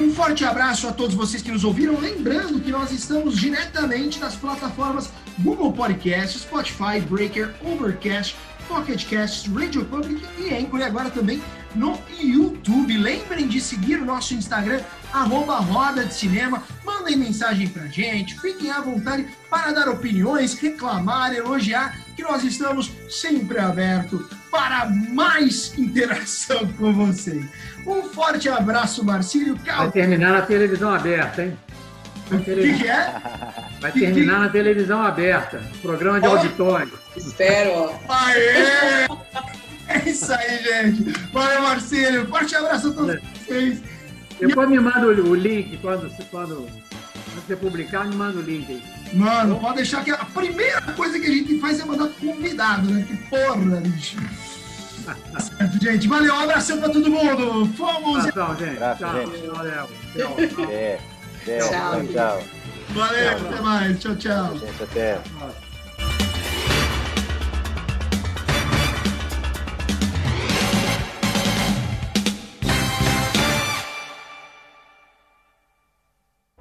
Um forte abraço a todos vocês que nos ouviram. Lembrando que nós estamos diretamente nas plataformas Google Podcast, Spotify, Breaker, Overcast, Pocket Casts, Radio Public e Anchor, e agora também no YouTube. Lembrem de seguir o nosso Instagram, arroba Roda de Cinema. Mandem mensagem pra gente, fiquem à vontade para dar opiniões, reclamar, elogiar, que nós estamos sempre abertos para mais interação *laughs* com vocês. Um forte abraço, Marcílio. Vai Cal... terminar na televisão aberta, hein? Vai, O que, tele- que é? Vai terminar na televisão aberta. Programa de Ó. auditório. Espero, ó. Aê! É isso aí, gente. Valeu, Marcílio. Forte abraço a todos vocês. Depois me manda o, link quando, quando você publicar, me manda o link aí. Mano, pode deixar que a primeira coisa que a gente faz é mandar convidado, né? Que porra, bicho. Tá certo, gente. Valeu, um abração pra todo mundo. Fomos. Abração, gente. Abraço, Tchau. gente. Valeu. Tchau. É, é, Tchau. tchau, tchau. Valeu, até mais. Tchau, tchau. Gente, até.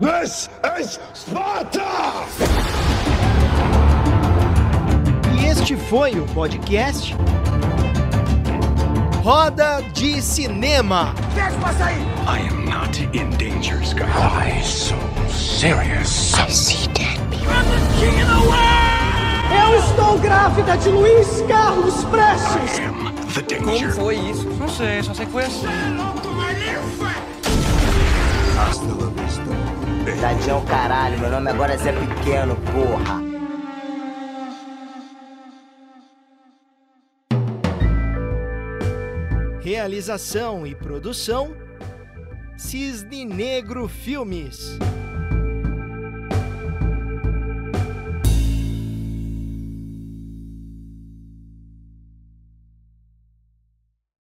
This is Sparta! E este foi o podcast Roda de Cinema. I am not in danger, Skylar. Why so serious? I see dead Eu estou grávida de Luiz Carlos Prestes. I am the danger. Foi isso? Não sei, só sei que foi assim. Tadinho, caralho. Meu nome agora é Zé Pequeno, porra. Realização e produção Cisne Negro Filmes.